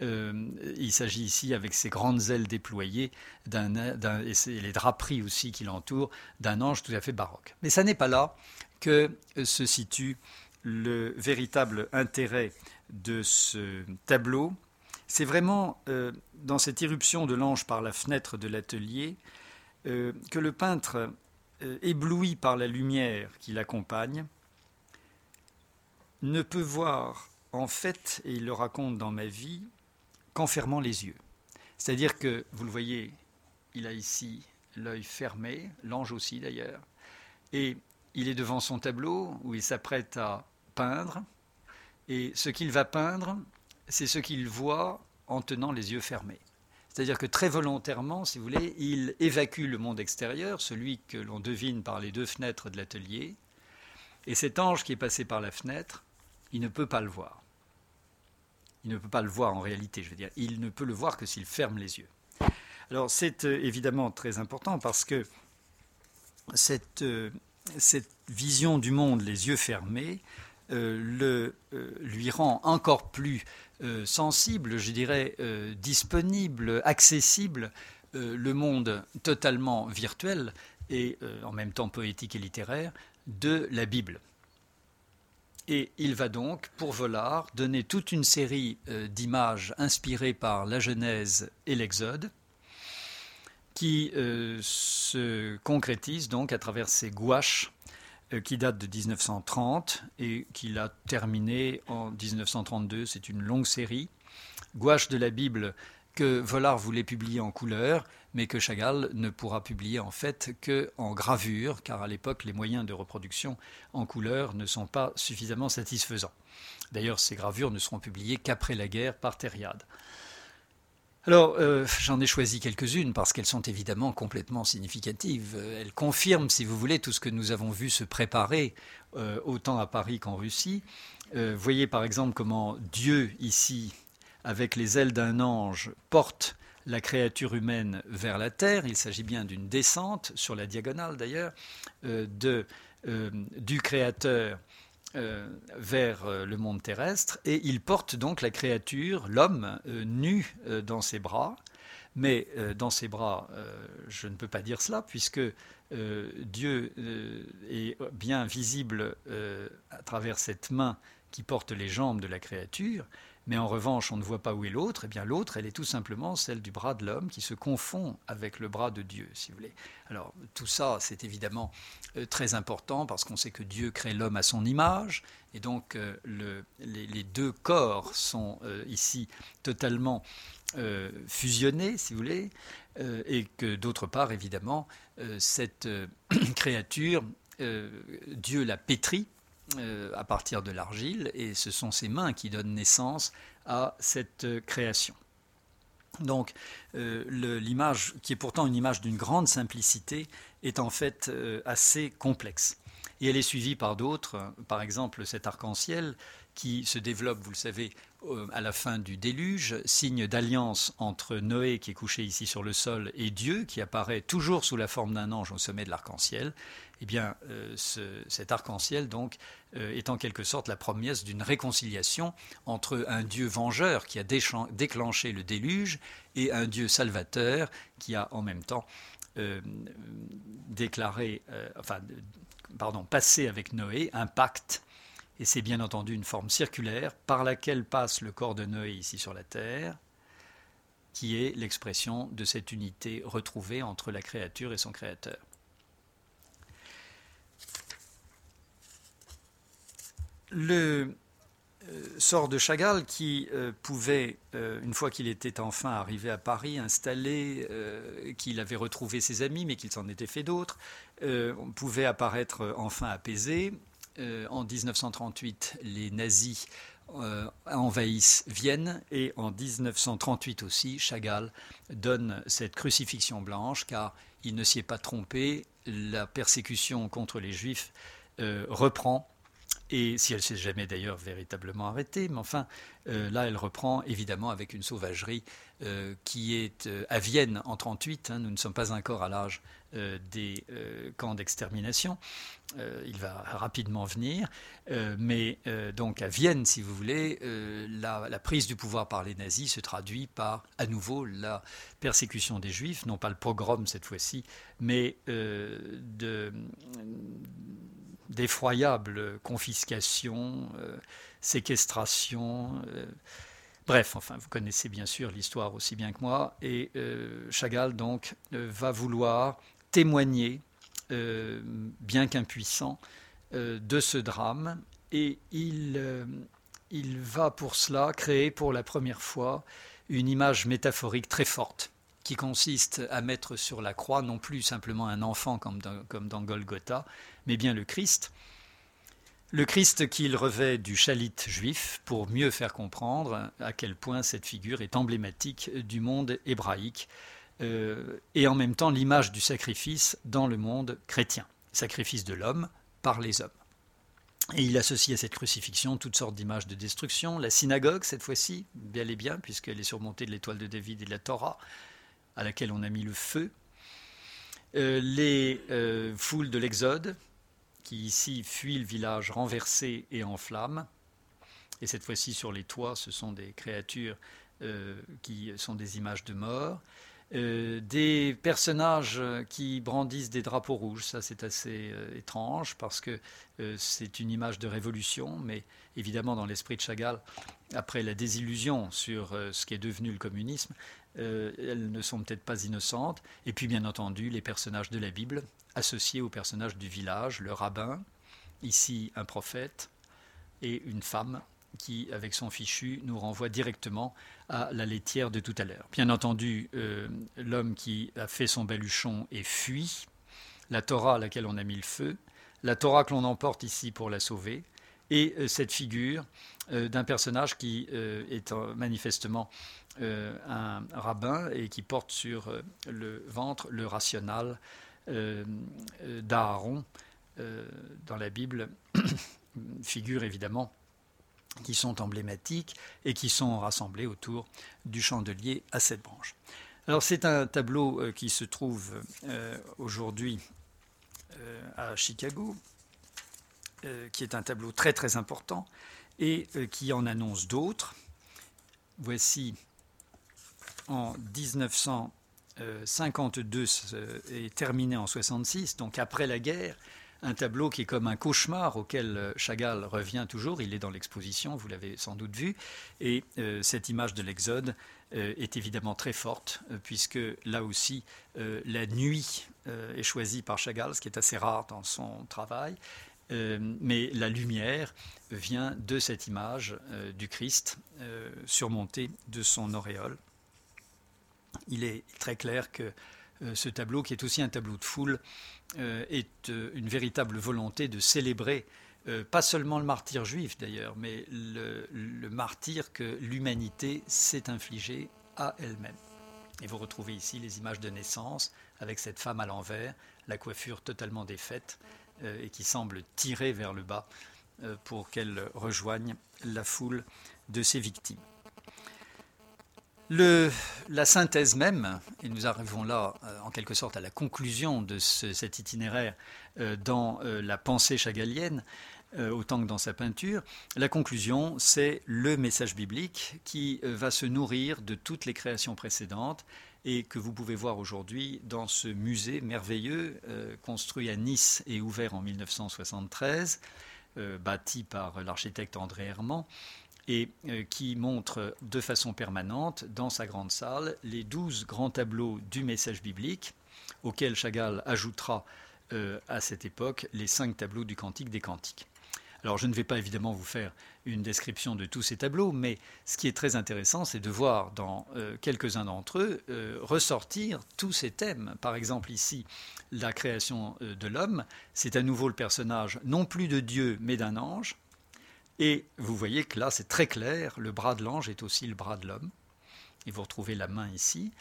il s'agit ici, avec ses grandes ailes déployées, et les draperies aussi qui l'entourent, d'un ange tout à fait baroque. Mais ça n'est pas là que se situe le véritable intérêt de ce tableau c'est vraiment euh, dans cette irruption de l'ange par la fenêtre de l'atelier euh, que le peintre, euh, ébloui par la lumière qui l'accompagne, ne peut voir en fait, et il le raconte dans ma vie, qu'en fermant les yeux. C'est-à-dire que, vous le voyez, il a ici l'œil fermé, l'ange aussi d'ailleurs, et il est devant son tableau où il s'apprête à peindre, et ce qu'il va peindre, c'est ce qu'il voit en tenant les yeux fermés. C'est-à-dire que très volontairement, si vous voulez, il évacue le monde extérieur, celui que l'on devine par les deux fenêtres de l'atelier, et cet ange qui est passé par la fenêtre, il ne peut pas le voir. Il ne peut pas le voir en réalité, je veux dire. Il ne peut le voir que s'il ferme les yeux. Alors c'est euh, évidemment très important parce que cette, euh, cette vision du monde les yeux fermés euh, le, lui rend encore plus euh, sensible, je dirais disponible, accessible, le monde totalement virtuel et en même temps poétique et littéraire de la Bible. Et il va donc, pour Vollard, donner toute une série d'images inspirées par la Genèse et l'Exode, qui se concrétisent donc à travers ces gouaches euh, qui date de 1930 et qu'il a terminé en 1932. C'est une longue série. Gouache de la Bible que Vollard voulait publier en couleur, mais que Chagall ne pourra publier en fait que en gravure, car à l'époque les moyens de reproduction en couleur ne sont pas suffisamment satisfaisants. D'ailleurs, ces gravures ne seront publiées qu'après la guerre par Thériade. Alors, euh, j'en ai choisi quelques-unes parce qu'elles sont évidemment complètement significatives. Elles confirment, si vous voulez, tout ce que nous avons vu se préparer euh, autant à Paris qu'en Russie. Euh, voyez par exemple comment Dieu, ici, avec les ailes d'un ange, porte la créature humaine vers la terre. Il s'agit bien d'une descente, sur la diagonale d'ailleurs, du Créateur vers le monde terrestre et il porte donc la créature, l'homme, nu dans ses bras. Mais dans ses bras, je ne peux pas dire cela puisque Dieu est bien visible à travers cette main qui porte les jambes de la créature, mais en revanche on ne voit pas où est l'autre, eh bien l'autre, elle est tout simplement celle du bras de l'homme qui se confond avec le bras de Dieu, si vous voulez. Alors tout ça, c'est évidemment euh, très important parce qu'on sait que Dieu crée l'homme à son image, et donc euh, les, deux corps sont euh, ici totalement fusionnés, si vous voulez, et que d'autre part, évidemment, cette <clears throat> créature, Dieu l'a pétrie euh, à partir de l'argile, et ce sont ses mains qui donnent naissance à cette euh, création. Donc euh, l'image, qui est pourtant une image d'une grande simplicité, est en fait assez complexe. Et elle est suivie par d'autres, par exemple cet arc-en-ciel qui se développe, vous le savez, à la fin du déluge, signe d'alliance entre Noé qui est couché ici sur le sol et Dieu qui apparaît toujours sous la forme d'un ange au sommet de l'arc-en-ciel. Eh bien, cet arc-en-ciel donc euh, est en quelque sorte la promesse d'une réconciliation entre un Dieu vengeur qui a déclenché le déluge et un Dieu salvateur qui a en même temps euh, déclaré, euh, pardon, passé avec Noé un pacte. Et c'est bien entendu une forme circulaire par laquelle passe le corps de Noé ici sur la terre, qui est l'expression de cette unité retrouvée entre la créature et son créateur. Le euh, sort de Chagall qui euh, pouvait, euh, une fois qu'il était enfin arrivé à Paris, installé, qu'il avait retrouvé ses amis, mais qu'il s'en était fait d'autres, pouvait apparaître enfin apaisé. en 1938, les nazis envahissent Vienne et en 1938 aussi, Chagall donne cette crucifixion blanche car il ne s'y est pas trompé, la persécution contre les juifs reprend et si elle ne s'est jamais d'ailleurs véritablement arrêtée, mais enfin, euh, là, elle reprend évidemment avec une sauvagerie euh, qui est euh, à Vienne en 1938. Hein, nous ne sommes pas encore à l'âge des camps d'extermination. il va rapidement venir. mais donc à Vienne, si vous voulez, la, prise du pouvoir par les nazis se traduit par à nouveau la persécution des juifs, non pas le pogrom cette fois-ci, mais de d'effroyables confiscations, euh, séquestrations. Euh, bref, enfin, vous connaissez bien sûr l'histoire aussi bien que moi. Et euh, Chagall, donc, va vouloir témoigner, bien qu'impuissant, de ce drame. Et il, il va pour cela créer pour la première fois une image métaphorique très forte qui consiste à mettre sur la croix non plus simplement un enfant comme dans, comme dans Golgotha, mais bien le Christ. Le Christ qu'il revêt du chalit juif pour mieux faire comprendre à quel point cette figure est emblématique du monde hébraïque euh, et en même temps l'image du sacrifice dans le monde chrétien, sacrifice de l'homme par les hommes. Et il associe à cette crucifixion toutes sortes d'images de destruction, la synagogue cette fois-ci, bien et bien, puisqu'elle est surmontée de l'étoile de David et de la Torah, à laquelle on a mis le feu, euh, les euh, foules de l'Exode, qui ici fuient le village renversé et en flammes, et cette fois-ci sur les toits, ce sont des créatures euh, qui sont des images de mort, des personnages qui brandissent des drapeaux rouges, ça c'est assez étrange parce que c'est une image de révolution, mais évidemment dans l'esprit de Chagall, après la désillusion sur ce qui est devenu le communisme, euh, elles ne sont peut-être pas innocentes. Et puis, bien entendu, les personnages de la Bible associés aux personnages du village, le rabbin, ici un prophète, et une femme qui, avec son fichu, nous renvoie directement à la laitière de tout à l'heure. Bien entendu, euh, l'homme qui a fait son baluchon et fuit, la Torah à laquelle on a mis le feu, la Torah que l'on emporte ici pour la sauver, et euh, cette figure d'un personnage qui est manifestement euh, un rabbin et qui porte sur euh, le ventre le rational euh, d'Aaron dans la Bible, <coughs> figures évidemment qui sont emblématiques et qui sont rassemblées autour du chandelier à sept branches. Alors c'est un tableau qui se trouve aujourd'hui à Chicago, qui est un tableau très très important et qui en annonce d'autres. Voici en 1952 et terminé en 66, donc après la guerre, un tableau qui est comme un cauchemar auquel euh, Chagall revient toujours. Il est dans l'exposition, vous l'avez sans doute vu. Et euh, cette image de l'Exode euh, est évidemment très forte, puisque là aussi, la nuit est choisie par Chagall, ce qui est assez rare dans son travail. mais la lumière vient de cette image du Christ surmontée de son auréole. Il est très clair que ce tableau, qui est aussi un tableau de foule, euh, est euh, une véritable volonté de célébrer euh, pas seulement le martyr juif d'ailleurs, mais le, martyr que l'humanité s'est infligé à elle-même. Et vous retrouvez ici les images de naissance avec cette femme à l'envers, la coiffure totalement défaite et qui semble tirer vers le bas pour qu'elle rejoigne la foule de ses victimes la synthèse même, et nous arrivons là euh, en quelque sorte à la conclusion de cet itinéraire euh, dans euh, la pensée chagalienne, autant que dans sa peinture, la conclusion, c'est le message biblique qui va se nourrir de toutes les créations précédentes et que vous pouvez voir aujourd'hui dans ce musée merveilleux construit à Nice et ouvert en 1973, bâti par l'architecte André Herman et euh, qui montre de façon permanente dans sa grande salle les douze grands tableaux du message biblique, auxquels Chagall ajoutera euh, à cette époque les cinq tableaux du Cantique des Cantiques. Alors je ne vais pas évidemment vous faire une description de tous ces tableaux, mais ce qui est très intéressant, c'est de voir dans euh, quelques-uns d'entre eux ressortir tous ces thèmes. Par exemple ici, la création de l'homme, c'est à nouveau le personnage non plus de Dieu, mais d'un ange. Et vous voyez que là, c'est très clair, le bras de l'ange est aussi le bras de l'homme. Et vous retrouvez la main ici,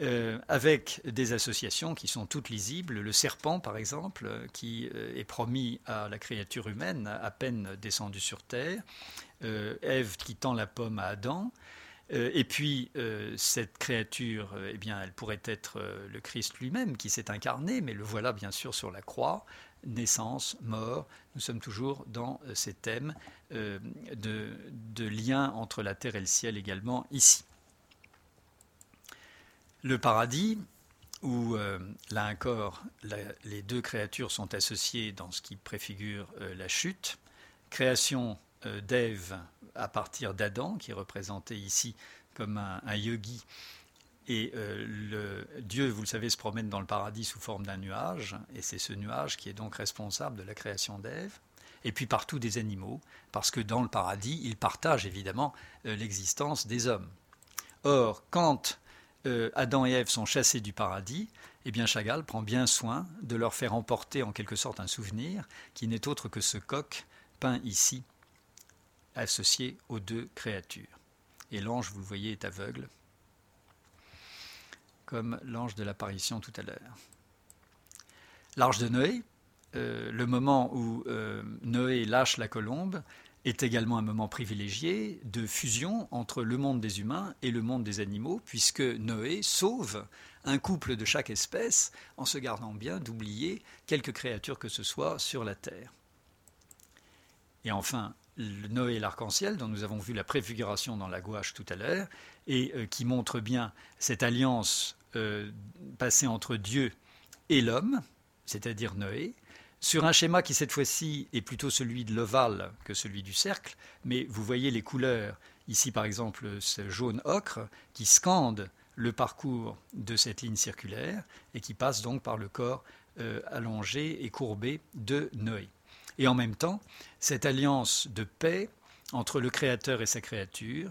euh, avec des associations qui sont toutes lisibles. Le serpent, par exemple, qui euh, est promis à la créature humaine, à peine descendue sur terre. Euh, Ève qui tend la pomme à Adam. et puis, cette créature, eh bien, elle pourrait être le Christ lui-même qui s'est incarné, mais le voilà bien sûr sur la croix, naissance, mort. Nous sommes toujours dans euh, ces thèmes euh, de, lien entre la terre et le ciel également ici. Le paradis, où euh, là encore les deux créatures sont associées dans ce qui préfigure la chute, création d'Ève à partir d'Adam, qui est représenté ici comme un yogi et euh, Dieu, vous le savez, se promène dans le paradis sous forme d'un nuage, et c'est ce nuage qui est donc responsable de la création d'Ève. Et puis partout des animaux, parce que dans le paradis, ils partagent évidemment euh, l'existence des hommes. Or, quand euh, Adam et Ève sont chassés du paradis, eh bien Chagall prend bien soin de leur faire emporter en quelque sorte un souvenir qui n'est autre que ce coq peint ici, associé aux deux créatures. Et l'ange, vous le voyez, est aveugle, comme l'ange de l'apparition tout à l'heure. L'arche de Noé, euh, le moment où euh, Noé lâche la colombe, est également un moment privilégié de fusion entre le monde des humains et le monde des animaux, puisque Noé sauve un couple de chaque espèce en se gardant bien d'oublier quelque créature que ce soit sur la terre. Et enfin, Noé et l'arc-en-ciel, dont nous avons vu la préfiguration dans la gouache tout à l'heure, et euh, qui montre bien cette alliance euh, passée entre Dieu et l'homme, c'est-à-dire Noé, sur un schéma qui cette fois-ci est plutôt celui de l'ovale que celui du cercle, mais vous voyez les couleurs, ici par exemple ce jaune ocre, qui scande le parcours de cette ligne circulaire et qui passe donc par le corps euh, allongé et courbé de Noé. Et en même temps, cette alliance de paix entre le Créateur et sa créature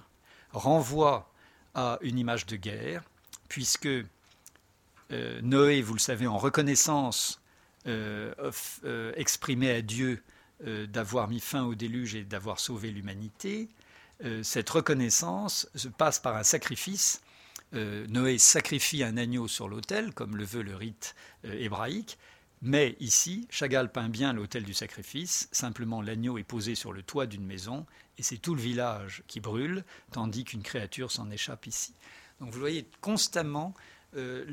renvoie à une image de guerre, puisque euh, Noé, vous le savez, en reconnaissance, euh, euh, exprimait à Dieu d'avoir mis fin au déluge et d'avoir sauvé l'humanité. cette reconnaissance se passe par un sacrifice. Noé sacrifie un agneau sur l'autel, comme le veut le rite hébraïque, mais ici, Chagall peint bien l'autel du sacrifice, simplement l'agneau est posé sur le toit d'une maison, et c'est tout le village qui brûle, tandis qu'une créature s'en échappe ici. Donc vous voyez constamment euh,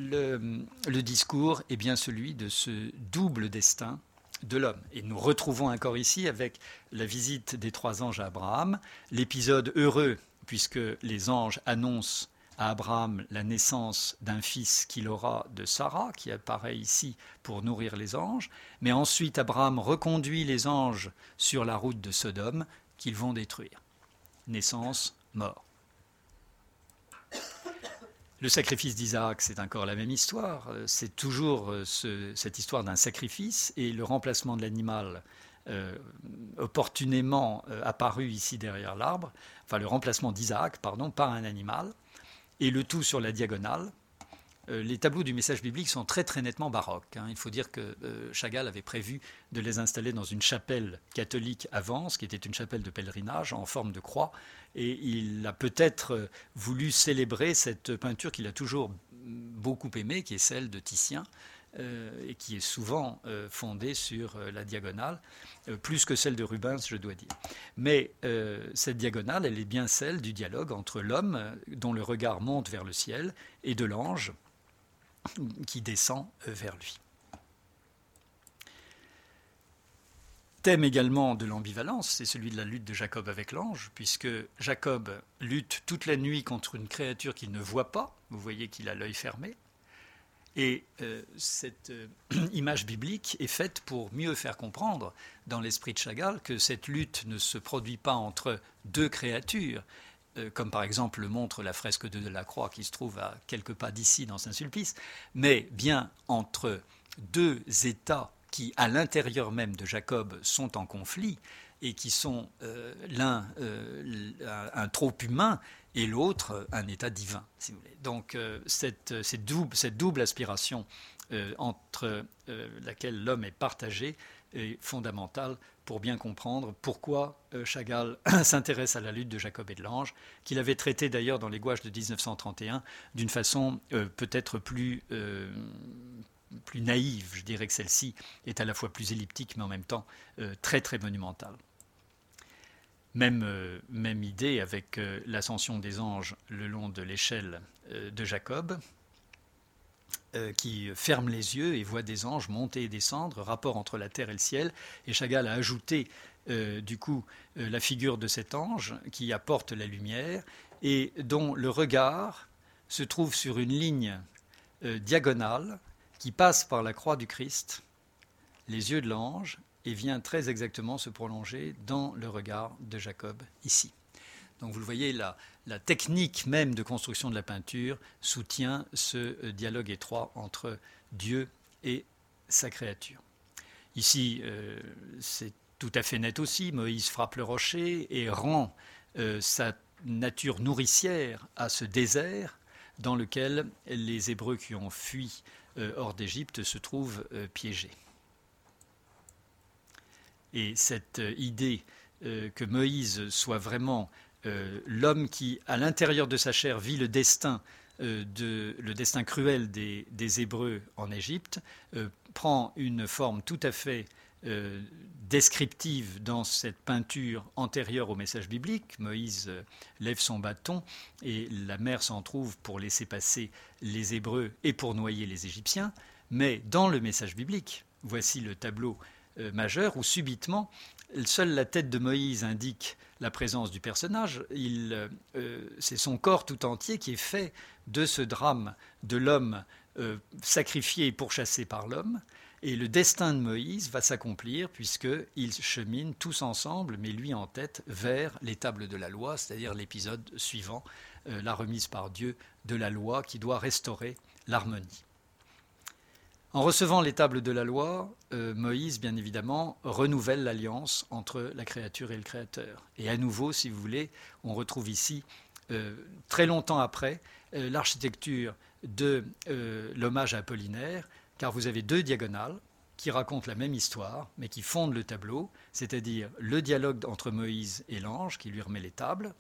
le, discours est bien celui de ce double destin de l'homme. Et nous retrouvons encore ici avec la visite des trois anges à Abraham, l'épisode heureux, puisque les anges annoncent à Abraham la naissance d'un fils qu'il aura de Sarah, qui apparaît ici pour nourrir les anges, mais ensuite Abraham reconduit les anges sur la route de Sodome qu'ils vont détruire. Naissance, mort. Le sacrifice d'Isaac, c'est encore la même histoire. C'est toujours euh, cette histoire d'un sacrifice et le remplacement de l'animal euh, opportunément euh, apparu ici derrière l'arbre, enfin le remplacement d'Isaac, pardon, par un animal, et le tout sur la diagonale. Euh, les tableaux du message biblique sont très très nettement baroques. Hein. Il faut dire que Chagall avait prévu de les installer dans une chapelle catholique avant, ce qui était une chapelle de pèlerinage en forme de croix, et il a peut-être voulu célébrer cette peinture qu'il a toujours beaucoup aimée, qui est celle de Titien, euh, et qui est souvent euh, fondée sur euh, la diagonale, plus que celle de Rubens, je dois dire. Mais cette diagonale, elle est bien celle du dialogue entre l'homme, dont le regard monte vers le ciel, et de l'ange qui descend vers lui. Thème également de l'ambivalence, c'est celui de la lutte de Jacob avec l'ange, puisque Jacob lutte toute la nuit contre une créature qu'il ne voit pas, vous voyez qu'il a l'œil fermé, et euh, cette euh, <clears throat> image biblique est faite pour mieux faire comprendre dans l'esprit de Chagall que cette lutte ne se produit pas entre deux créatures, euh, comme par exemple le montre la fresque de la Croix qui se trouve à quelques pas d'ici dans Saint-Sulpice, mais bien entre deux états qui, à l'intérieur même de Jacob, sont en conflit et qui sont l'un un trop humain et l'autre un état divin, si vous voulez. Donc euh, cette, cette, double, cette, double, aspiration euh, entre euh, laquelle l'homme est partagé est fondamentale pour bien comprendre pourquoi Chagall <coughs> s'intéresse à la lutte de Jacob et de l'ange, qu'il avait traité d'ailleurs dans les gouaches de 1931 d'une façon peut-être plus, plus naïve. Je dirais que celle-ci est à la fois plus elliptique mais en même temps très très monumentale. Même, euh, même idée avec euh, l'ascension des anges le long de l'échelle euh, de Jacob, qui ferme les yeux et voit des anges monter et descendre, rapport entre la terre et le ciel. Et Chagall a ajouté du coup la figure de cet ange qui apporte la lumière et dont le regard se trouve sur une ligne diagonale qui passe par la croix du Christ, les yeux de l'ange et vient très exactement se prolonger dans le regard de Jacob ici. Donc vous le voyez, la, la technique même de construction de la peinture soutient ce euh, dialogue étroit entre Dieu et sa créature. Ici, euh, c'est tout à fait net aussi, Moïse frappe le rocher et rend euh, sa nature nourricière à ce désert dans lequel les Hébreux qui ont fui hors d'Égypte se trouvent piégés. Et cette euh, idée euh, que Moïse soit vraiment euh, l'homme qui, à l'intérieur de sa chair, vit le destin, de, le destin cruel des, Hébreux en Égypte, prend une forme tout à fait descriptive dans cette peinture antérieure au message biblique. Moïse lève son bâton et la mer s'en trouve pour laisser passer les Hébreux et pour noyer les Égyptiens. Mais dans le message biblique, voici le tableau majeur où subitement, seule la tête de Moïse indique la présence du personnage. Euh, euh, c'est son corps tout entier qui est fait de ce drame de l'homme sacrifié et pourchassé par l'homme. Et le destin de Moïse va s'accomplir puisqu'ils cheminent tous ensemble, mais lui en tête, vers les tables de la loi, c'est-à-dire l'épisode suivant, la remise par Dieu de la loi qui doit restaurer l'harmonie. En recevant les tables de la loi, euh, Moïse, bien évidemment, renouvelle l'alliance entre la créature et le Créateur. Et à nouveau, si vous voulez, on retrouve ici, euh, très longtemps après, euh, l'architecture de l'hommage à Apollinaire, car vous avez deux diagonales qui racontent la même histoire, mais qui fondent le tableau, c'est-à-dire le dialogue entre Moïse et l'ange qui lui remet les tables,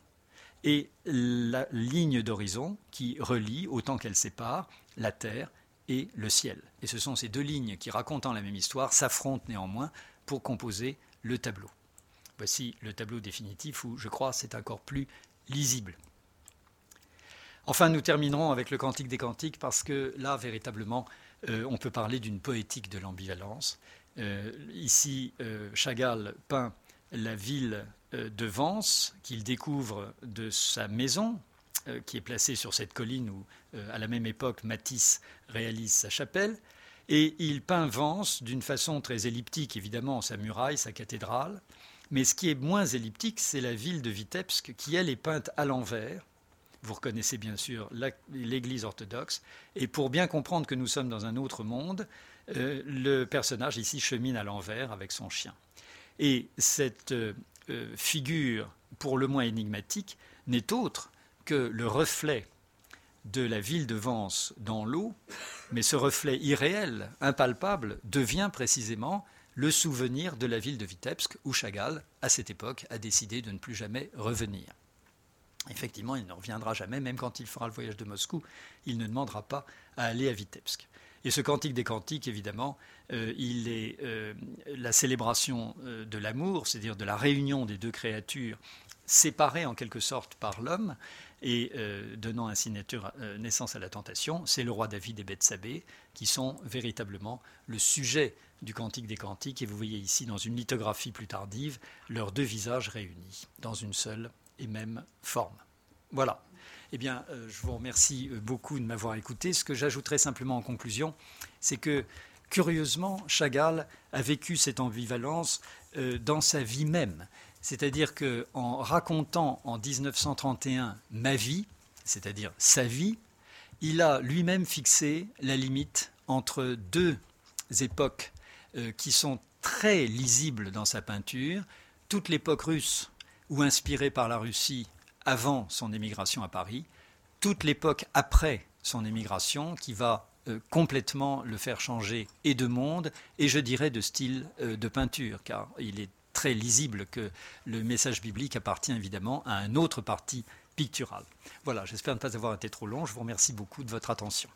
et la ligne d'horizon qui relie, autant qu'elle sépare, la terre et le ciel. Et ce sont ces deux lignes qui, racontant la même histoire, s'affrontent néanmoins pour composer le tableau. Voici le tableau définitif où, je crois, c'est encore plus lisible. Enfin, nous terminerons avec le Cantique des Cantiques parce que là, véritablement, euh, on peut parler d'une poétique de l'ambivalence. ici, Chagall peint la ville de Vence qu'il découvre de sa maison, qui est placée sur cette colline où, à la même époque, Matisse réalise sa chapelle. Et il peint Vence d'une façon très elliptique, évidemment, sa muraille, sa cathédrale. Mais ce qui est moins elliptique, c'est la ville de Vitebsk, qui, elle, est peinte à l'envers. Vous reconnaissez bien sûr l'Église orthodoxe. Et pour bien comprendre que nous sommes dans un autre monde, euh, le personnage ici chemine à l'envers avec son chien. Et cette euh, figure, pour le moins énigmatique, n'est autre que le reflet de la ville de Vence dans l'eau, mais ce reflet irréel, impalpable, devient précisément le souvenir de la ville de Vitebsk, où Chagall, à cette époque, a décidé de ne plus jamais revenir. Effectivement, il ne reviendra jamais, même quand il fera le voyage de Moscou, il ne demandera pas à aller à Vitebsk. Et ce cantique des cantiques, évidemment, euh, il est euh, la célébration euh, de l'amour, c'est-à-dire de la réunion des deux créatures séparées en quelque sorte par l'homme, et euh, donnant ainsi euh, naissance à la tentation, c'est le roi David et Bethsabée qui sont véritablement le sujet du Cantique des Cantiques. Et vous voyez ici, dans une lithographie plus tardive, leurs deux visages réunis dans une seule et même forme. Voilà. Eh bien, euh, je vous remercie beaucoup de m'avoir écouté. Ce que j'ajouterai simplement en conclusion, c'est que, curieusement, Chagall a vécu cette ambivalence dans sa vie même. C'est-à-dire qu'en racontant en 1931 ma vie, c'est-à-dire sa vie, il a lui-même fixé la limite entre deux époques euh, qui sont très lisibles dans sa peinture, toute l'époque russe ou inspirée par la Russie avant son émigration à Paris, toute l'époque après son émigration qui va euh, complètement le faire changer et de monde et je dirais de style euh, de peinture car il est très lisible que le message biblique appartient évidemment à un autre parti pictural. Voilà, j'espère ne pas avoir été trop long. Je vous remercie beaucoup de votre attention.